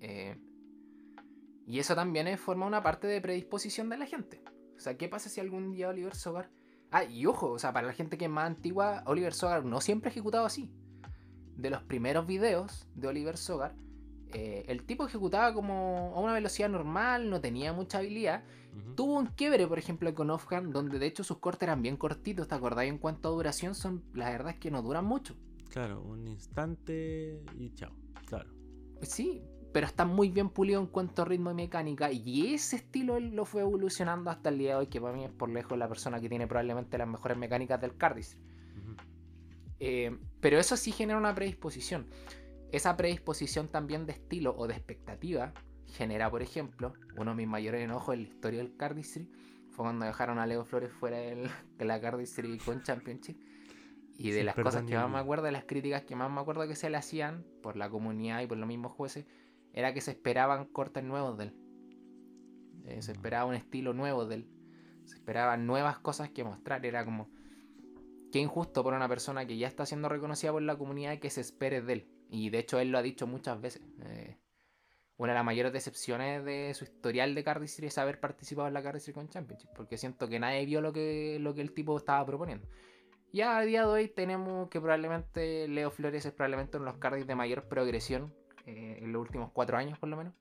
Eh, y eso también forma una parte de predisposición de la gente. O sea, ¿qué pasa si algún día Oliver Sogar... Ah, y ojo, o sea, para la gente que es más antigua, Oliver Sogar no siempre ha ejecutado así. De los primeros videos de Oliver Sogar, eh, el tipo ejecutaba como a una velocidad normal, no tenía mucha habilidad. Tuvo un quiebre, por ejemplo, con Offhand, donde de hecho sus cortes eran bien cortitos, ¿te acordás? En cuanto a duración, son la verdad es que no duran mucho. Claro, un instante y chao, claro. Sí, pero está muy bien pulido en cuanto a ritmo y mecánica. Y ese estilo él lo fue evolucionando hasta el día de hoy, que para mí es por lejos la persona que tiene probablemente las mejores mecánicas del Cardis. Eh, pero eso sí genera una predisposición. Esa predisposición también de estilo o de expectativa genera, por ejemplo, uno de mis mayores enojos en la historia del Cardistry fue cuando dejaron a Leo Flores fuera del- de la Cardis Con Championship. Y de Sin las cosas que más me acuerdo, de las críticas que más me acuerdo que se le hacían por la comunidad y por los mismos jueces, era que se esperaban cortes nuevos de él. Eh, se Mm. esperaba un estilo nuevo de él. Se esperaban nuevas cosas que mostrar. Era como, qué injusto por una persona que ya está siendo reconocida por la comunidad que se espere de él. Y de hecho él lo ha dicho muchas veces. Eh, una de las mayores decepciones de su historial de Cardistry es haber participado en la Cardistry Con Championship. Porque siento que nadie vio lo que, lo que el tipo estaba proponiendo. Ya a día de hoy tenemos que probablemente Leo Flores es probablemente uno de los Cardis de mayor progresión eh, en los últimos cuatro años por lo menos.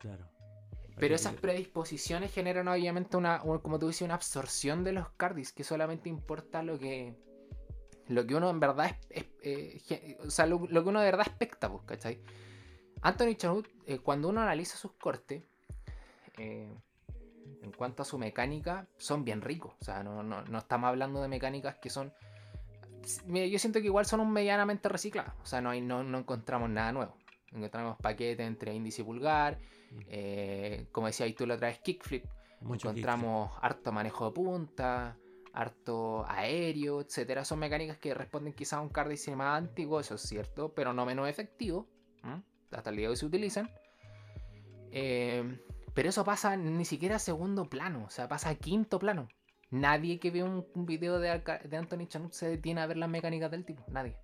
Claro. Pero esas predisposiciones generan obviamente una, un- como tú dices, una absorción de los cardis que solamente importa lo que lo que uno en verdad es, es- eh, o sea, lo, lo que uno de verdad expecta, pues, ¿cachai? Anthony Chanut, eh, cuando uno analiza sus cortes, eh, en cuanto a su mecánica, son bien ricos. O sea, no, no, no estamos hablando de mecánicas que son. Mira, yo siento que igual son un medianamente reciclados. O sea, no, hay, no, no encontramos nada nuevo. Encontramos paquetes entre índice y pulgar. eh, como decía, tú la traes kickflip. Mucho encontramos harto manejo de punta, harto aéreo, etcétera. Son mecánicas que responden quizá a un card más antiguo, eso es cierto, pero no menos efectivo. Hasta el día de hoy se utilizan. Eh, pero eso pasa ni siquiera a segundo plano, o sea, pasa a quinto plano. Nadie que ve un, video de, de Anthony Chanut se detiene a ver las mecánicas del tipo, nadie.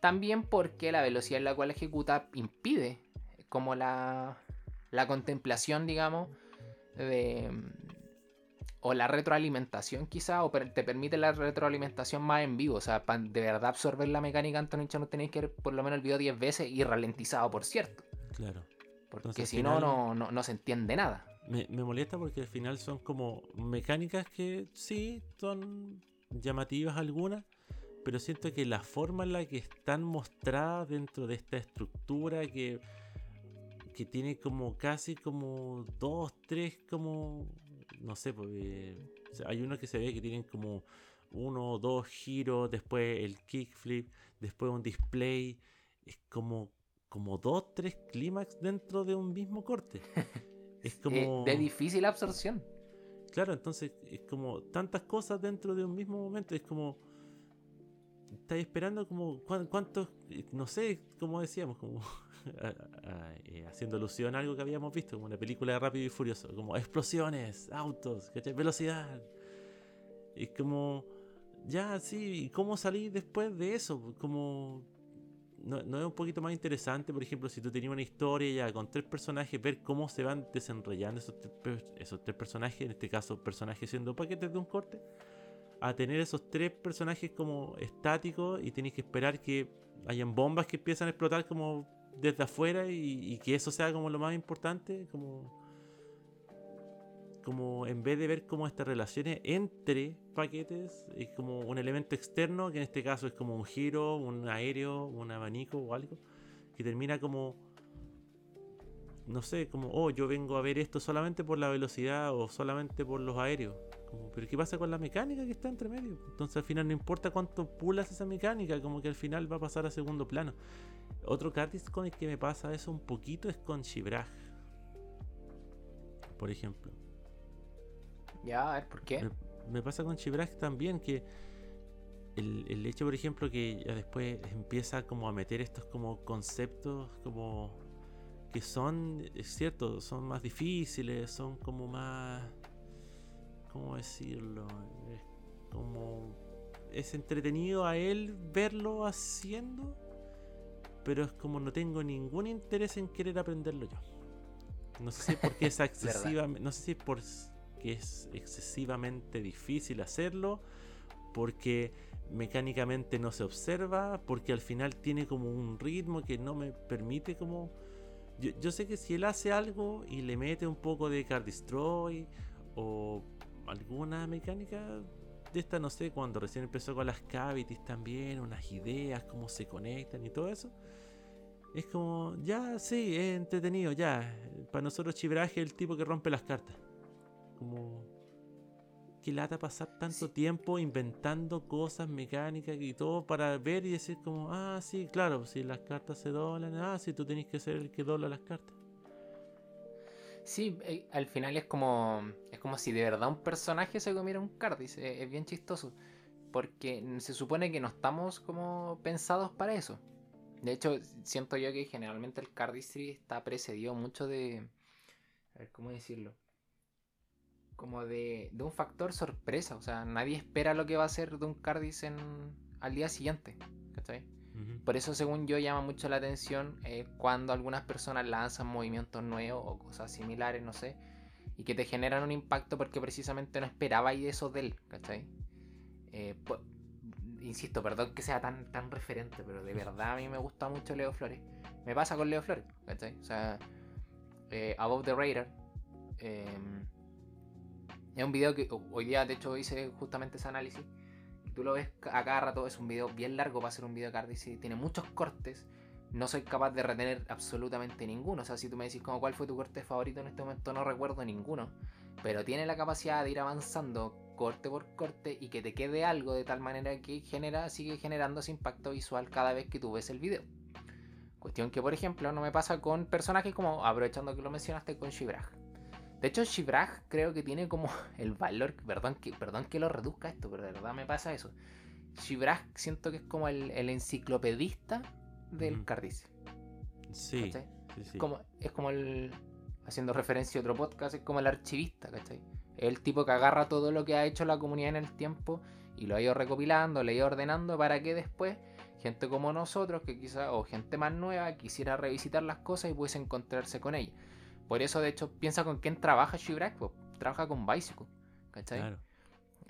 También porque la velocidad en la cual ejecuta impide como la, la contemplación, digamos, de, o la retroalimentación quizá, o te permite la retroalimentación más en vivo. O sea, para de verdad absorber la mecánica Anthony Chanut tenéis que ver por lo menos el video 10 veces y ralentizado, por cierto. Claro. Porque Entonces, si no, no, no, no se entiende nada. Me, me molesta porque al final son como mecánicas que sí son llamativas algunas, pero siento que la forma en la que están mostradas dentro de esta estructura que, que tiene como casi como dos, tres como, no sé, pues, eh, o sea, hay uno que se ve que tienen como uno o dos giros, después el kickflip, después un display, es como, como dos, tres clímax dentro de un mismo corte. <laughs> Es como... de difícil absorción. Claro, entonces es como tantas cosas dentro de un mismo momento. Es como. Estáis esperando como. cuán- ¿Cuántos.? No sé, como decíamos, como. <laughs> eh, haciendo alusión a algo que habíamos visto, como una película de Rápido y Furioso. Como explosiones, autos, ¿cachai? Velocidad. Es como. Ya, sí, ¿y cómo salir después de eso? Como. No, no es un poquito más interesante, por ejemplo, si tú tenías una historia ya con tres personajes, ver cómo se van desenrollando esos tres, esos tres personajes, en este caso personajes siendo paquetes de un corte, a tener esos tres personajes como estáticos y tienes que esperar que hayan bombas que empiezan a explotar como desde afuera y, y que eso sea como lo más importante, como como en vez de ver como estas relaciones entre paquetes es como un elemento externo que en este caso es como un giro, un aéreo, un abanico o algo que termina como no sé, como oh, yo vengo a ver esto solamente por la velocidad o solamente por los aéreos. Pero ¿qué pasa con la mecánica que está entre medio? Entonces al final no importa cuánto pulas esa mecánica, como que al final va a pasar a segundo plano. Otro kartis con el que me pasa eso un poquito es con Shibraj. Por ejemplo. Ya, a ver, ¿por qué? Me, me pasa con Shibraj también que el, el hecho, por ejemplo, que ya después empieza como a meter estos como conceptos como que son, es cierto, son más difíciles, son como más, ¿cómo decirlo? Es como, es entretenido a él verlo haciendo, pero es como no tengo ningún interés en querer aprenderlo yo. No sé si porque es <laughs> excesiva, no sé si es por que es excesivamente difícil hacerlo, porque mecánicamente no se observa, porque al final tiene como un ritmo que no me permite como... Yo, yo sé que si él hace algo y le mete un poco de Card Destroy o alguna mecánica de esta, no sé, cuando recién empezó con las cavities también, unas ideas, cómo se conectan y todo eso. Es como, ya, sí, es entretenido, ya. Para nosotros Chibraje es el tipo que rompe las cartas. Como, qué lata pasar tanto Sí. tiempo inventando cosas mecánicas y todo para ver y decir como, ah, sí, claro, si las cartas se doblan, ah, sí, tú tenés que ser el que dobla las cartas. Sí, eh, al final es como. Es como si de verdad un personaje se comiera un Cardis. Es, es bien chistoso. Porque se supone que no estamos como pensados para eso. De hecho, siento yo que generalmente el cardistry está precedido mucho de. A ver, ¿cómo decirlo? Como de, de un factor sorpresa. O sea, nadie espera lo que va a ser de un cardis en, al día siguiente. ¿Cachai? Por eso, según yo, llama mucho la atención eh, cuando algunas personas lanzan movimientos nuevos o cosas similares, no sé, y que te generan un impacto porque precisamente no esperaba y eso de él, ¿cachai? Eh, insisto, perdón que sea tan, tan referente, pero de <laughs> verdad a mí me gusta mucho Leo Flores. Me pasa con Leo Flores, ¿cachai? O sea, eh, Above the Radar. Es un video que ho- hoy día, de hecho, hice justamente ese análisis. Tú lo ves a cada rato, es un video bien largo para ser un video de. Tiene muchos cortes. No soy capaz de retener absolutamente ninguno. O sea, si tú me decís como cuál fue tu corte favorito en este momento, no recuerdo ninguno. Pero tiene la capacidad de ir avanzando corte por corte y que te quede algo de tal manera que genera, sigue generando ese impacto visual cada vez que tú ves el video. Cuestión que, por ejemplo, no me pasa con personajes como, aprovechando que lo mencionaste, con Shibraj. De hecho, Shibraj creo que tiene como <laughs> el valor, perdón que, perdón que lo reduzca esto, pero de verdad me pasa eso. Shibraj siento que es como el, el enciclopedista del Ujú. Cardice. Sí, sí, sí. Como, es como el. Haciendo referencia a otro podcast, es como el archivista, ¿cachai? Es el tipo que agarra todo lo que ha hecho la comunidad en el tiempo y lo ha ido recopilando, lo ha ido ordenando para que después gente como nosotros, que quizá, o gente más nueva, quisiera revisitar las cosas y pudiese encontrarse con ellas. Por eso, de hecho, piensa con quién trabaja Shibrak, pues, trabaja con Bicycle, ¿cachai? Claro.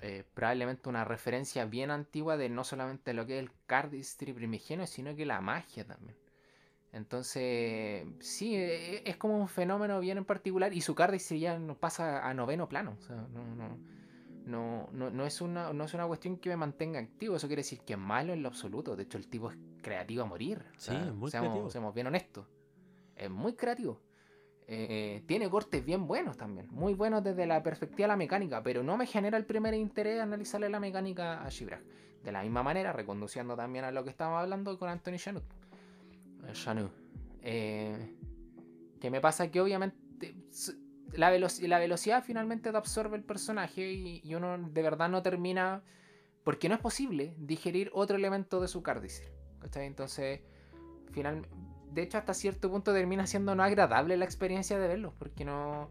eh, probablemente una referencia bien antigua de no solamente lo que es el cardistry primigenio, sino que la magia también. Entonces, sí, e- es como un fenómeno bien en particular y su cardistry ya no pasa a noveno plano. O sea, no, no, no, no, no es una, no es una cuestión que me mantenga activo. Eso quiere decir que es malo en lo absoluto. De hecho, el tipo es creativo a morir. O Sí, sea, es muy seamos, creativo. seamos bien honestos. Es muy creativo. Eh, tiene cortes bien buenos también, muy buenos desde la perspectiva de la mecánica, pero no me genera el primer interés analizarle la mecánica a Shibrak. De la misma manera, reconduciendo también a lo que estábamos hablando con Anthony Chanut. Eh, Chanut. Eh, que me pasa que obviamente la, veloci- la velocidad finalmente te absorbe el personaje y, y uno de verdad no termina, porque no es posible digerir otro elemento de su. ¿cachai? Entonces, final, de hecho hasta cierto punto termina siendo no agradable la experiencia de verlos, porque no...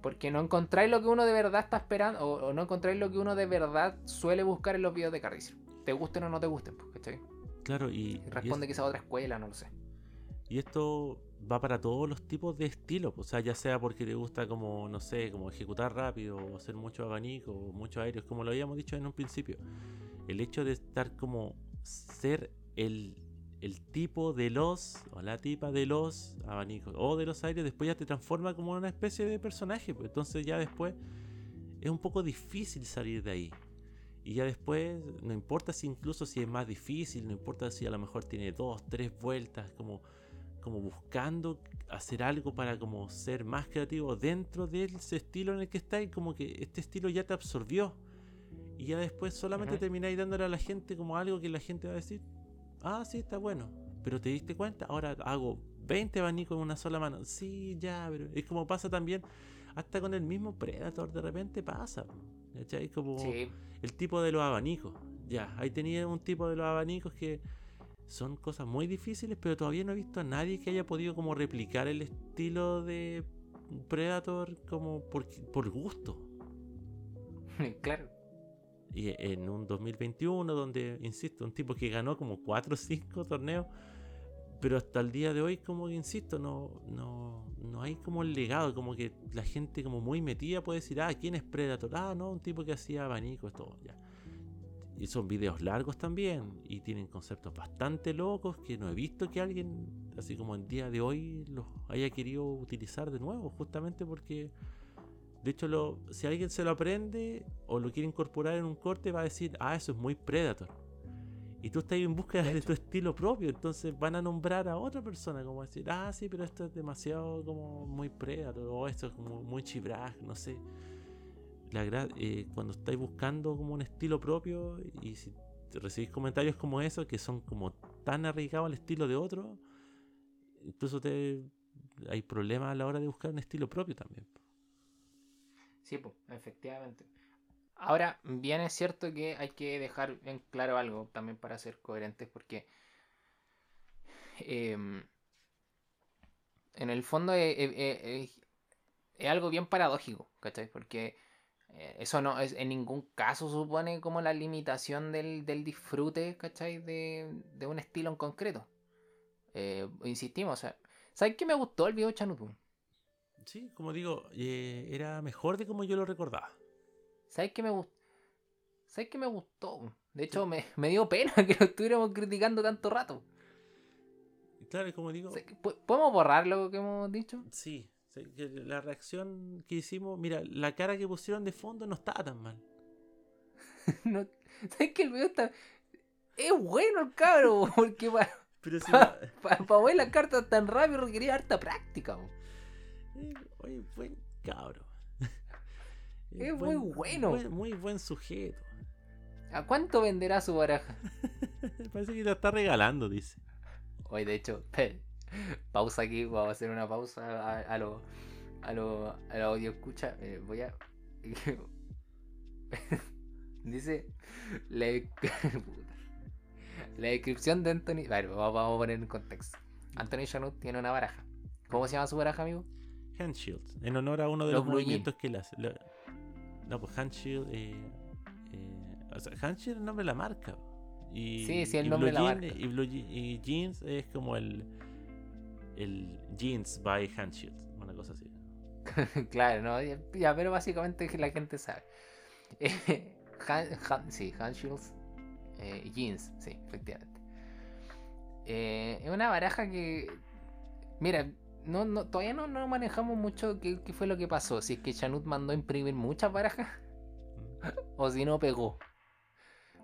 Porque no encontráis lo que uno de verdad está esperando, o, o no encontráis lo que uno de verdad suele buscar en los videos de Cardicir. Te gusten o no te gusten, pues, ¿cachai? Claro, y, Y responde es- quizá a otra escuela, no lo sé. Y esto va para todos los tipos de estilos, o sea, ya sea porque te gusta como, no sé, como ejecutar rápido, o hacer mucho abanico, o muchos aéreos, como lo habíamos dicho en un principio. El hecho de estar como ser el, el tipo de los, o la tipa de los abanicos, o de los aéreos, después ya te transforma como una especie de personaje, pues entonces ya después es un poco difícil salir de ahí. Y ya después, no importa si incluso si es más difícil, no importa si a lo mejor tiene dos, tres vueltas, como como buscando hacer algo para como ser más creativo dentro de ese estilo en el que está y como que este estilo ya te absorbió y ya después solamente Ujú. termináis dándole a la gente como algo que la gente va a decir ah sí está bueno pero te diste cuenta ahora hago 20 abanicos en una sola mano sí ya pero es como pasa también hasta con el mismo Predator de repente pasa ¿cachai? como Sí, el tipo de los abanicos. Ya, ahí tenía un tipo de los abanicos que son cosas muy difíciles, pero todavía no he visto a nadie que haya podido como replicar el estilo de Predator como por, por gusto. <laughs> claro. Y en un 2021 donde, insisto, un tipo que ganó como 4 o 5 torneos, pero hasta el día de hoy, como que, insisto, no, no, no hay como el legado, como que la gente como muy metida puede decir, ah, ¿quién es Predator? Ah, no, un tipo que hacía abanicos, todo, ya. Y son videos largos también, y tienen conceptos bastante locos que no he visto que alguien, así como el día de hoy, los haya querido utilizar de nuevo, justamente porque de hecho, lo, si alguien se lo aprende o lo quiere incorporar en un corte, va a decir, ah, eso es muy Predator. Y tú estás en búsqueda De tu estilo propio, entonces van a nombrar a otra persona, como decir, ah, sí, pero esto es demasiado como muy Predator, o esto es como muy Chibrag, no sé. La eh, cuando estáis buscando como un estilo propio y si recibís comentarios como esos, que son como tan arraigados al estilo de otro, incluso te hay problemas a la hora de buscar un estilo propio también. Sí, pues, efectivamente. Ahora, bien es cierto que hay que dejar en claro algo también para ser coherentes, porque em, en el fondo es, es- es algo bien paradójico, ¿cachai? Porque eh, eso no es en ningún caso supone como la limitación del, del disfrute, ¿cachai? De, un estilo en concreto. Eh, insistimos, o sea, ¿sabes qué me gustó el video Chanutu? Sí, como digo, eh, era mejor de como yo lo recordaba. ¿Sabes qué me gustó? ¿Sabes qué me gustó? De hecho, me, me dio pena <laughs> que lo estuviéramos criticando tanto rato. Claro, y como digo, ¿Podemos borrar lo que hemos dicho? sí, la reacción que hicimos, mira, la cara que pusieron de fondo no estaba tan mal. <laughs> No- ¿Sabes que el video está... Es bueno el cabro, <laughs> porque para Pero si pa, la- pa mover las cartas tan rápido requería harta práctica. bo. Eh, oye, buen cabro. <laughs> Es muy bueno. buen- muy buen sujeto. ¿A cuánto venderá su baraja? <laughs> Parece que la está regalando, dice. Hoy, de hecho, <laughs> pausa aquí, vamos a hacer una pausa a, a lo, a lo, a lo audio escucha. eh, voy a. Dice la, la descripción de Anthony. Vale, vamos, vamos a poner en contexto. Anthony Chanut tiene una baraja. ¿Cómo se llama su baraja, amigo? Handshield, en honor a uno de Los movimientos que él hace. Lo- no, pues Handshield. Eh, eh, o sea, Handshield es el nombre de la marca. Y, Sí, sí, el nombre de la marca. Y, Blue Je- y Jeans es como el. El Jeans by Handshield, una cosa así. <laughs> claro, ¿no? Ya, pero básicamente es que la gente sabe. <laughs> Eh, Han- Han- sí, hand shields, eh, jeans, sí, efectivamente. Eh, es una baraja que. Mira, no, no, todavía no, no manejamos mucho qué, qué fue lo que pasó. Si es que Chanut mandó a imprimir muchas barajas <laughs> o si no pegó.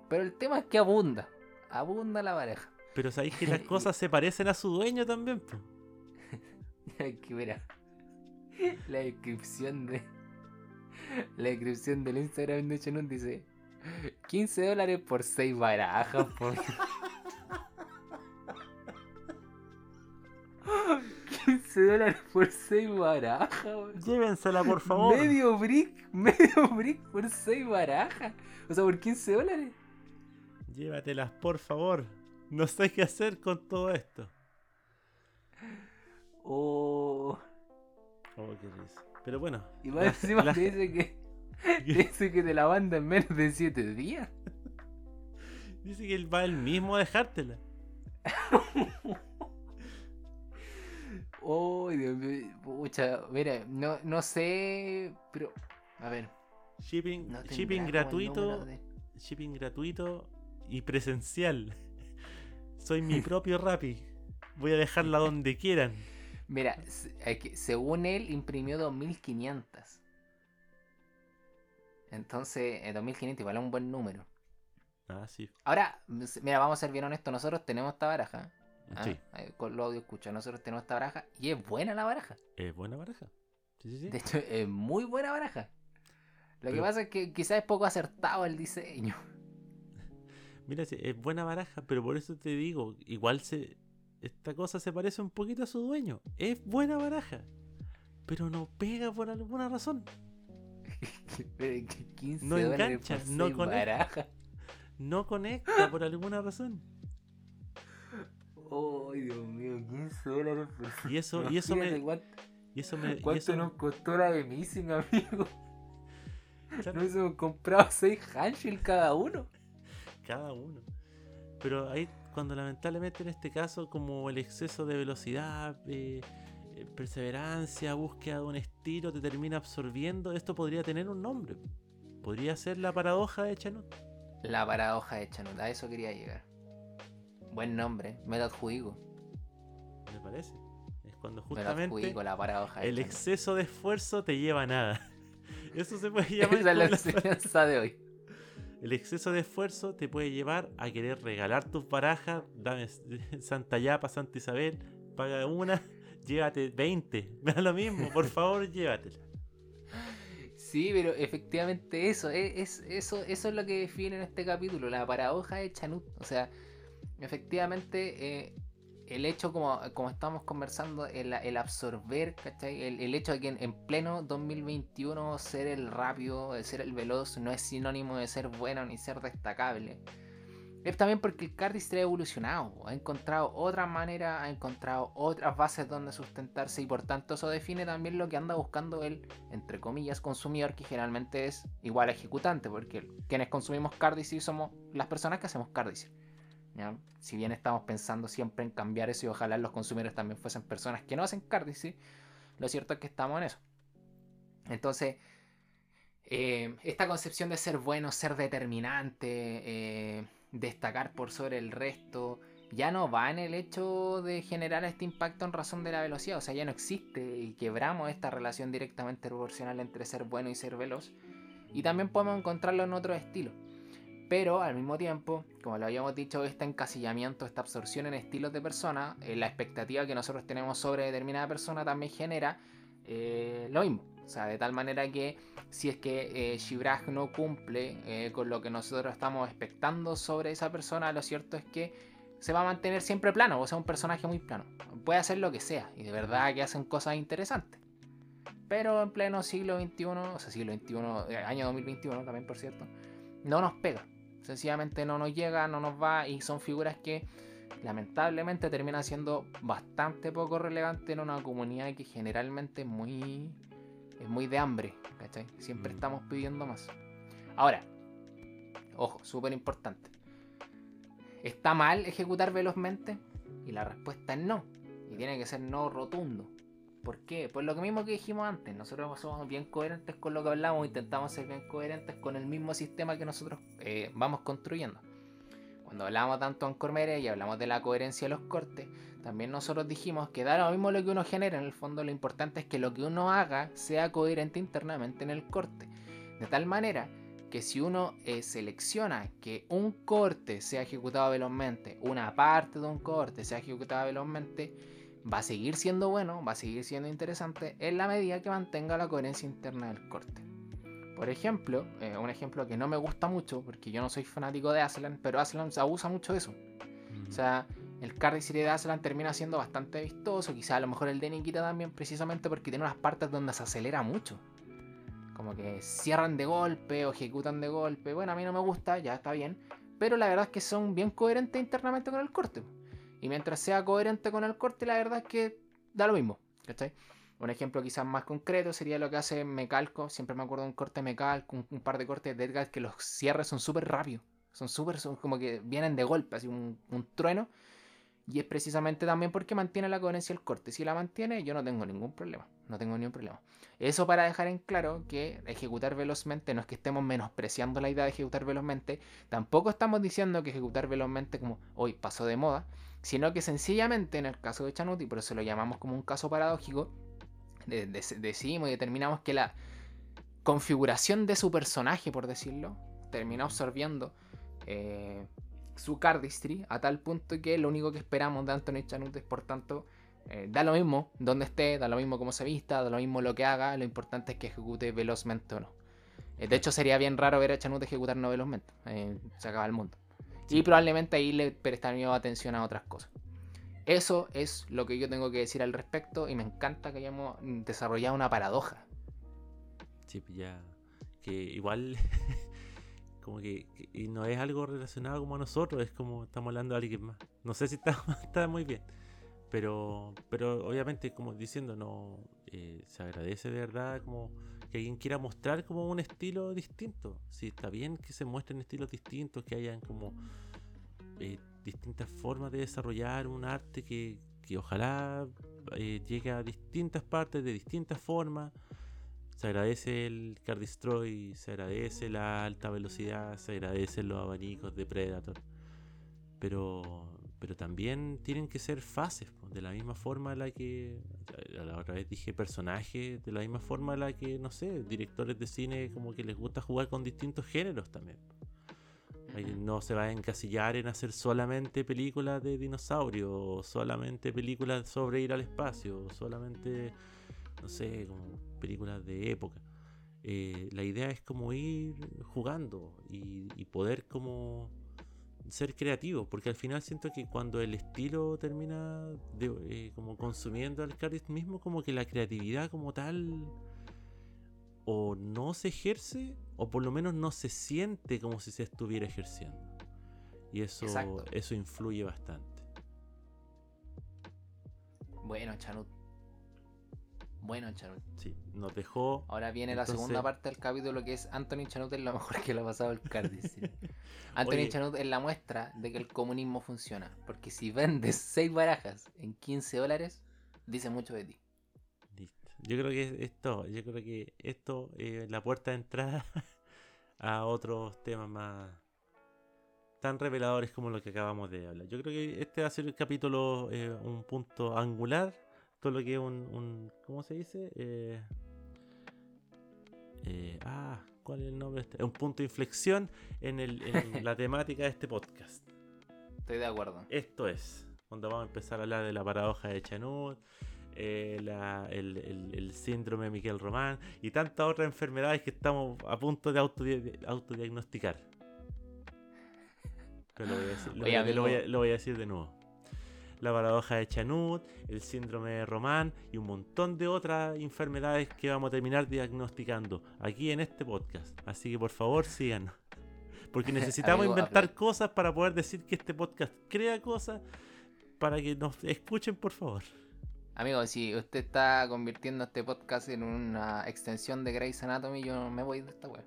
Pero el tema es que abunda. Abunda la baraja. Pero sabéis que las <laughs> cosas se parecen a su dueño también, <laughs> que mira. La descripción de. La descripción del Instagram de Chanut dice: 15 dólares por 6 barajas. Por... 15 dólares por 6 barajas. weón. Llévensela, por favor. Medio brick, <laughs> medio brick por 6 barajas. O sea, por 15 dólares. Llévatelas, por favor. No sé qué hacer con todo esto. Oh. Oh, qué risa. Pero bueno. Y más la- encima la- te dice que. <laughs> Te dice que te la manda en menos de 7 días. Dice que él va él mismo a dejártela. <laughs> Oh, Dios mío. Pucha, mira, no, no sé. Pero. A ver. Shipping, No shipping gratuito. de- Shipping gratuito y presencial. Soy mi propio <laughs> Rappi. Voy a dejarla donde quieran. Mira, según él imprimió 2500. Entonces, eh, 2500 igual es un buen número. Ah, sí. Ahora, mira, vamos a ser bien honestos. Nosotros tenemos esta baraja. ¿Ah? Sí. Con lo audio escucha. Nosotros tenemos esta baraja y es buena la baraja. Es buena baraja. Sí, sí, sí. De hecho, es muy buena baraja. Lo que pasa es que quizás es poco acertado el diseño. Mira, es buena baraja, pero por eso te digo, igual se. Esta cosa se parece un poquito a su dueño. Es buena baraja. Pero no pega por alguna razón. <laughs> Pero que 15 No engancha, no conecta. No conecta por alguna razón. Ay, Dios mío, 15 dólares por Y eso, y eso me. Cuánto, Y eso me. y cuánto eso- nos costó la de Missing, amigo. claro, Nos hemos comprado 6 handshills cada uno. cada uno. Pero ahí, cuando lamentablemente en este caso, como el exceso de velocidad, eh, eh, perseverancia, búsqueda de un estilo, te termina absorbiendo, esto podría tener un nombre. Podría ser la paradoja de Chanut. La paradoja de Chanut, a eso quería llegar. Buen nombre, me lo adjudico. Me parece. Es cuando justamente adjudico la paradoja el exceso de esfuerzo te lleva a nada. <laughs> Eso se puede <laughs> llamar. Esa es la enseñanza de hoy. <laughs> El exceso de esfuerzo te puede llevar a querer regalar tus barajas. Dame Santa Yapa, Santa Isabel, paga una, llévate 20. Me da lo mismo, por favor, llévatela. Sí, pero efectivamente eso es, es- eso, eso es lo que define en este capítulo, la paradoja de Chanut. O sea, efectivamente eh, el hecho, como, como estamos conversando, el, absorber, ¿cachai? El, hecho de que en, pleno 2021 ser el rápido, ser el veloz, no es sinónimo de ser bueno ni ser destacable. Es también porque el cardistry ha evolucionado, ha encontrado otra manera, ha encontrado otras bases donde sustentarse y por tanto eso define también lo que anda buscando el, entre comillas, consumidor, que generalmente es igual a ejecutante, porque quienes consumimos cardistry somos las personas que hacemos cardistry. Si bien estamos pensando siempre en cambiar eso y ojalá los consumidores también fuesen personas que no hacen cardistry, lo cierto es que estamos en eso. Entonces, eh, esta concepción de ser bueno, ser determinante, eh, destacar por sobre el resto, ya no va en el hecho de generar este impacto en razón de la velocidad, o sea, ya no existe y quebramos esta relación directamente proporcional entre ser bueno y ser veloz. Y también podemos encontrarlo en otro estilo. Pero al mismo tiempo, como lo habíamos dicho, este encasillamiento, esta absorción en estilos de persona, eh, la expectativa que nosotros tenemos sobre determinada persona también genera eh, lo mismo. O sea, de tal manera que si es que eh, no cumple eh, con lo que nosotros estamos expectando sobre esa persona, lo cierto es que se va a mantener siempre plano, o sea, un personaje muy plano. Puede hacer lo que sea, y de verdad que hacen cosas interesantes. Pero en pleno siglo XXI, o sea, siglo XXI, año 2021 también, por cierto, no nos pega. Sencillamente no nos llega, no nos va, y son figuras que lamentablemente terminan siendo bastante poco relevantes en una comunidad que generalmente es muy es muy de hambre, ¿cachai? Siempre mm. estamos pidiendo más. Ahora, ojo, súper importante. ¿Está mal ejecutar velozmente? Y la respuesta es no. Y tiene que ser no rotundo. ¿Por qué? Pues lo mismo que dijimos antes. Nosotros somos bien coherentes con lo que hablamos. Intentamos ser bien coherentes con el mismo sistema que nosotros eh, vamos construyendo. Cuando hablamos tanto en Cormere y hablamos de la coherencia de los cortes, también nosotros dijimos que da lo mismo lo que uno genera, en el fondo lo importante es que lo que uno haga sea coherente internamente en el corte. De tal manera que si uno eh, selecciona que un corte sea ejecutado velozmente, una parte de un corte sea ejecutada velozmente, va a seguir siendo bueno, va a seguir siendo interesante en la medida que mantenga la coherencia interna del corte. Por ejemplo, eh, un ejemplo que no me gusta mucho, porque yo no soy fanático de Aslan, pero Aslan se abusa mucho de eso. O sea, el Serie de Aslan termina siendo bastante vistoso, quizá a lo mejor el de Nikita también, precisamente porque tiene unas partes donde se acelera mucho. Como que cierran de golpe o ejecutan de golpe. Bueno, a mí no me gusta, ya está bien. Pero la verdad es que son bien coherentes internamente con el corte. Y mientras sea coherente con el corte, la verdad es que da lo mismo. ¿Cachai? Un ejemplo quizás más concreto sería lo que hace Mecalco. Siempre me acuerdo de un corte Mecalco, un, un par de cortes de Edgar que los cierres son súper rápidos. Son súper, son como que vienen de golpe, así un, un, trueno. Y es precisamente también porque mantiene la coherencia del corte. Si la mantiene, yo no tengo ningún problema. No tengo ningún problema. Eso para dejar en claro que ejecutar velozmente no es que estemos menospreciando la idea de ejecutar velozmente. Tampoco estamos diciendo que ejecutar velozmente como hoy pasó de moda. Sino que sencillamente en el caso de Chanuti, por eso lo llamamos como un caso paradójico, decimos y determinamos que la configuración de su personaje, por decirlo, termina absorbiendo eh, su cardistry a tal punto que lo único que esperamos de Anthony Chanut es, por tanto, eh, da lo mismo donde esté, da lo mismo cómo se vista, da lo mismo lo que haga, lo importante es que ejecute velozmente o no. Eh, de hecho, sería bien raro ver a Chanut ejecutar no velozmente, se acaba el mundo. Y probablemente ahí le prestaría atención a otras cosas. Eso es lo que yo tengo que decir al respecto y me encanta que hayamos desarrollado una paradoja. Sí, pues ya. Que igual, <laughs> como que, y no es algo relacionado como a nosotros, es como estamos hablando de alguien más. No sé si está, <laughs> está muy bien, pero, pero obviamente, como diciendo, no eh, se agradece de verdad como que alguien quiera mostrar como un estilo distinto. Sí, está bien que se muestren estilos distintos, que hayan como. Eh, distintas formas de desarrollar un arte que, ojalá eh, llegue a distintas partes de distintas formas. Se agradece el Car Destroy, se agradece la alta velocidad, se agradecen los abanicos de Predator. Pero, pero también tienen que ser fases, de la misma forma en la que, a la otra vez dije personajes, de la misma forma en la que, no sé, directores de cine como que les gusta jugar con distintos géneros también no se va a encasillar en hacer solamente películas de dinosaurios, solamente películas sobre ir al espacio, solamente, no sé, como películas de época. Eh, la idea es como ir jugando y, poder como ser creativo, porque al final siento que cuando el estilo termina de, eh, como consumiendo al cardist mismo, como que la creatividad como tal o no se ejerce o por lo menos no se siente como si se estuviera ejerciendo. Y eso, Exacto. eso influye bastante. Bueno, Chanut. Bueno, Chanut. Sí, nos dejó. Ahora viene la segunda parte del capítulo que es Anthony Chanut es lo mejor que le ha pasado al Cardis. sí. <laughs> Anthony Oye. Chanut es la muestra de que el comunismo funciona. Porque si vendes 6 barajas en 15 dólares, dice mucho de ti. Listo. Yo creo que esto, yo creo que esto es la puerta de entrada <laughs> a otros temas más tan reveladores como lo que acabamos de hablar. Yo creo que este va a ser el capítulo, eh, un punto angular, todo lo que es un, un- ¿cómo se dice? Eh, eh, ah, ¿cuál es el nombre? este? Un punto de inflexión en, el, en <laughs> la temática de este podcast. Estoy de acuerdo. Esto es, cuando vamos a empezar a hablar de la paradoja de Chanut, eh, la- el, el- el síndrome de Miguel Román y tantas otras enfermedades que estamos a punto de autodi- autodiagnosticar. Pero lo voy a decir, lo Oye, voy a- lo voy a- amigo. lo voy a decir de nuevo. La paradoja de Chanut, el síndrome de Román y un montón de otras enfermedades que vamos a terminar diagnosticando aquí en este podcast. Así que por favor síganos. <laughs> Porque necesitamos Amigo, inventar cosas para poder decir que este podcast crea cosas para que nos escuchen, por favor. Amigo, si usted está convirtiendo este podcast en una extensión de Grey's Anatomy, yo me voy de esta web.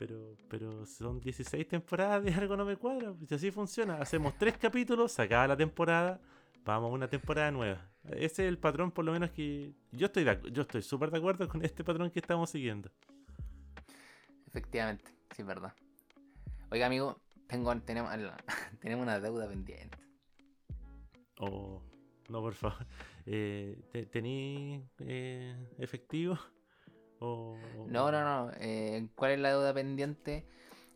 Pero, pero son 16 temporadas de algo no me cuadra. Si así funciona, hacemos tres capítulos, se acaba la temporada, vamos a una temporada nueva. Ese es el patrón, por lo menos que yo estoy de yo estoy súper de acuerdo con este patrón que estamos siguiendo. Efectivamente, sí es verdad. Oiga, amigo, tengo, tenemos, <laughs> tenemos una deuda pendiente. O no, por favor. Eh, ¿te- ¿Tení eh, efectivo? No, no, no. eh, ¿Cuál es la deuda pendiente?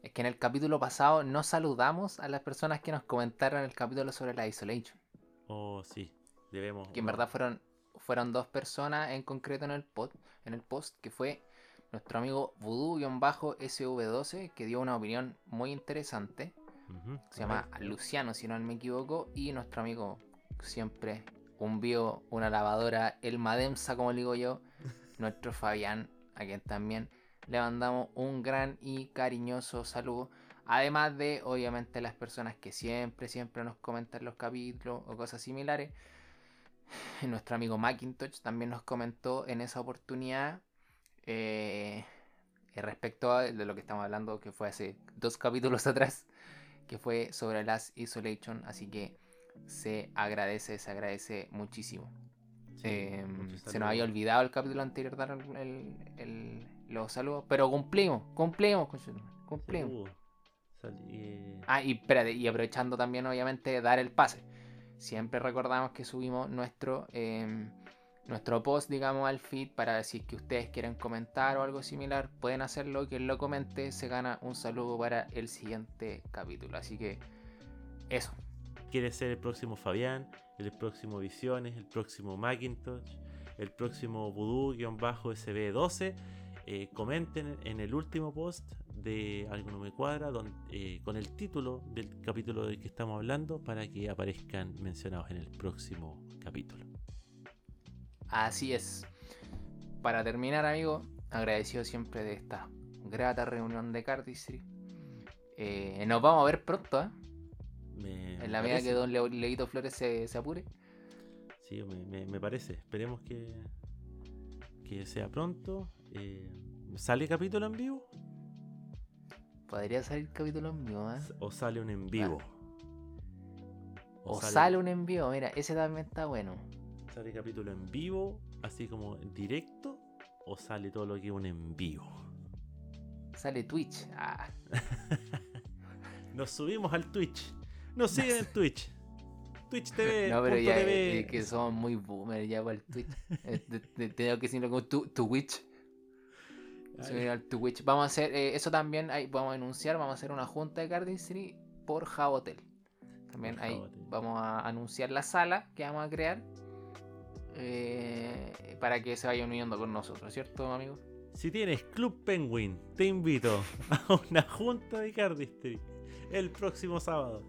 Es que en el capítulo pasado no saludamos a las personas que nos comentaron el capítulo sobre la Isolation. O sí, debemos. Que en verdad fueron, fueron dos personas en concreto en el, pod, en el post, que fue nuestro amigo Voodoo-SV12, que dio una opinión muy interesante. Se llama. Luciano, si no me equivoco. Y nuestro amigo, siempre un bio, una lavadora, el Mademsa, como le digo yo, nuestro Fabián, a quien también le mandamos un gran y cariñoso saludo. Además de, obviamente, las personas que siempre, siempre nos comentan los capítulos o cosas similares. <sighs> Nuestro amigo Macintosh también nos comentó en esa oportunidad eh, respecto a de lo que estamos hablando, que fue hace dos capítulos atrás, que fue sobre las Isolation. Así que se agradece, se agradece muchísimo. Eh, mucho se nos había olvidado el capítulo anterior dar el, el- el- los saludos, pero cumplimos, cumplimos, cumplimos. Eh, Ah, y espérate, y aprovechando también, obviamente, dar el pase. Siempre recordamos que subimos nuestro, em, nuestro post, digamos, al feed para es que ustedes quieren comentar o algo similar, pueden hacerlo. Quien lo comente se gana un saludo para el siguiente capítulo. Así que, eso. Quiere ser el próximo Fabián, el próximo Visiones, el próximo Macintosh, el próximo Voodoo-SB12. eh, comenten en el último post de Algo No Me Cuadra eh, con el título del capítulo del que estamos hablando para que aparezcan mencionados en el próximo capítulo. Así es. Para terminar, amigo, agradecido siempre de esta grata reunión de Cardistry. Eh, nos vamos a ver pronto, ¿eh? Me, En la me medida que Don Leo- Leito Flores se, se apure. Sí, me, me- me parece. Esperemos que, que sea pronto. Eh, ¿Sale capítulo en vivo? Podría salir capítulo en vivo, ¿eh? ¿O sale un en vivo? O sale un envío, mira, ese también está bueno. ¿Sale capítulo en vivo, así como en directo? ¿O sale todo lo que es un en vivo? Sale Twitch. Ah, <laughs> Nos subimos al Twitch. Nos siguen en Twitch. Twitch TV. <laughs> no, pero ya TV. es que somos muy boomer ya para el Twitch. <laughs> Eh, te- te- Tengo que decirlo como tu, Twitch. Vamos a hacer, eh, eso también ahí vamos a anunciar, vamos a hacer una junta de Cardistry por Jabotel. También Por ahí Jabotel. vamos a anunciar la sala que vamos a crear. eh, para que se vayan uniendo con nosotros, ¿cierto, amigo? Si tienes Club Penguin, te invito a una junta de Cardistry. el próximo sábado.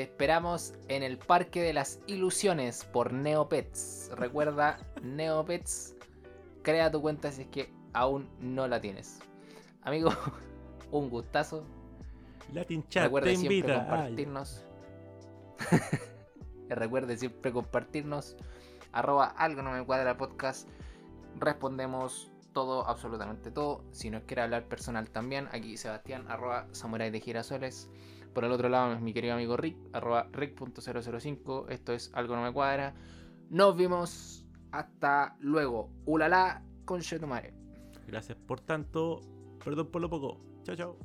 Te esperamos en el Parque de las Ilusiones por Neopets. Recuerda, <laughs> Neopets, crea tu cuenta si es que aún no la tienes. Amigo, <laughs> un gustazo. Latin Chat Recuerde te siempre invita. Compartirnos. <laughs> Recuerde siempre compartirnos. Arroba algo no me cuadra podcast. Respondemos todo, absolutamente todo. Si nos quiere hablar personal también, aquí Sebastián, arroba samurai de girasoles. Por el otro lado es mi querido amigo Rick, arroba rick.005. Esto es algo no me cuadra. Nos vimos. Hasta luego. Ulala, con Shetumare. Gracias por tanto. Perdón por lo poco. Chao, chao.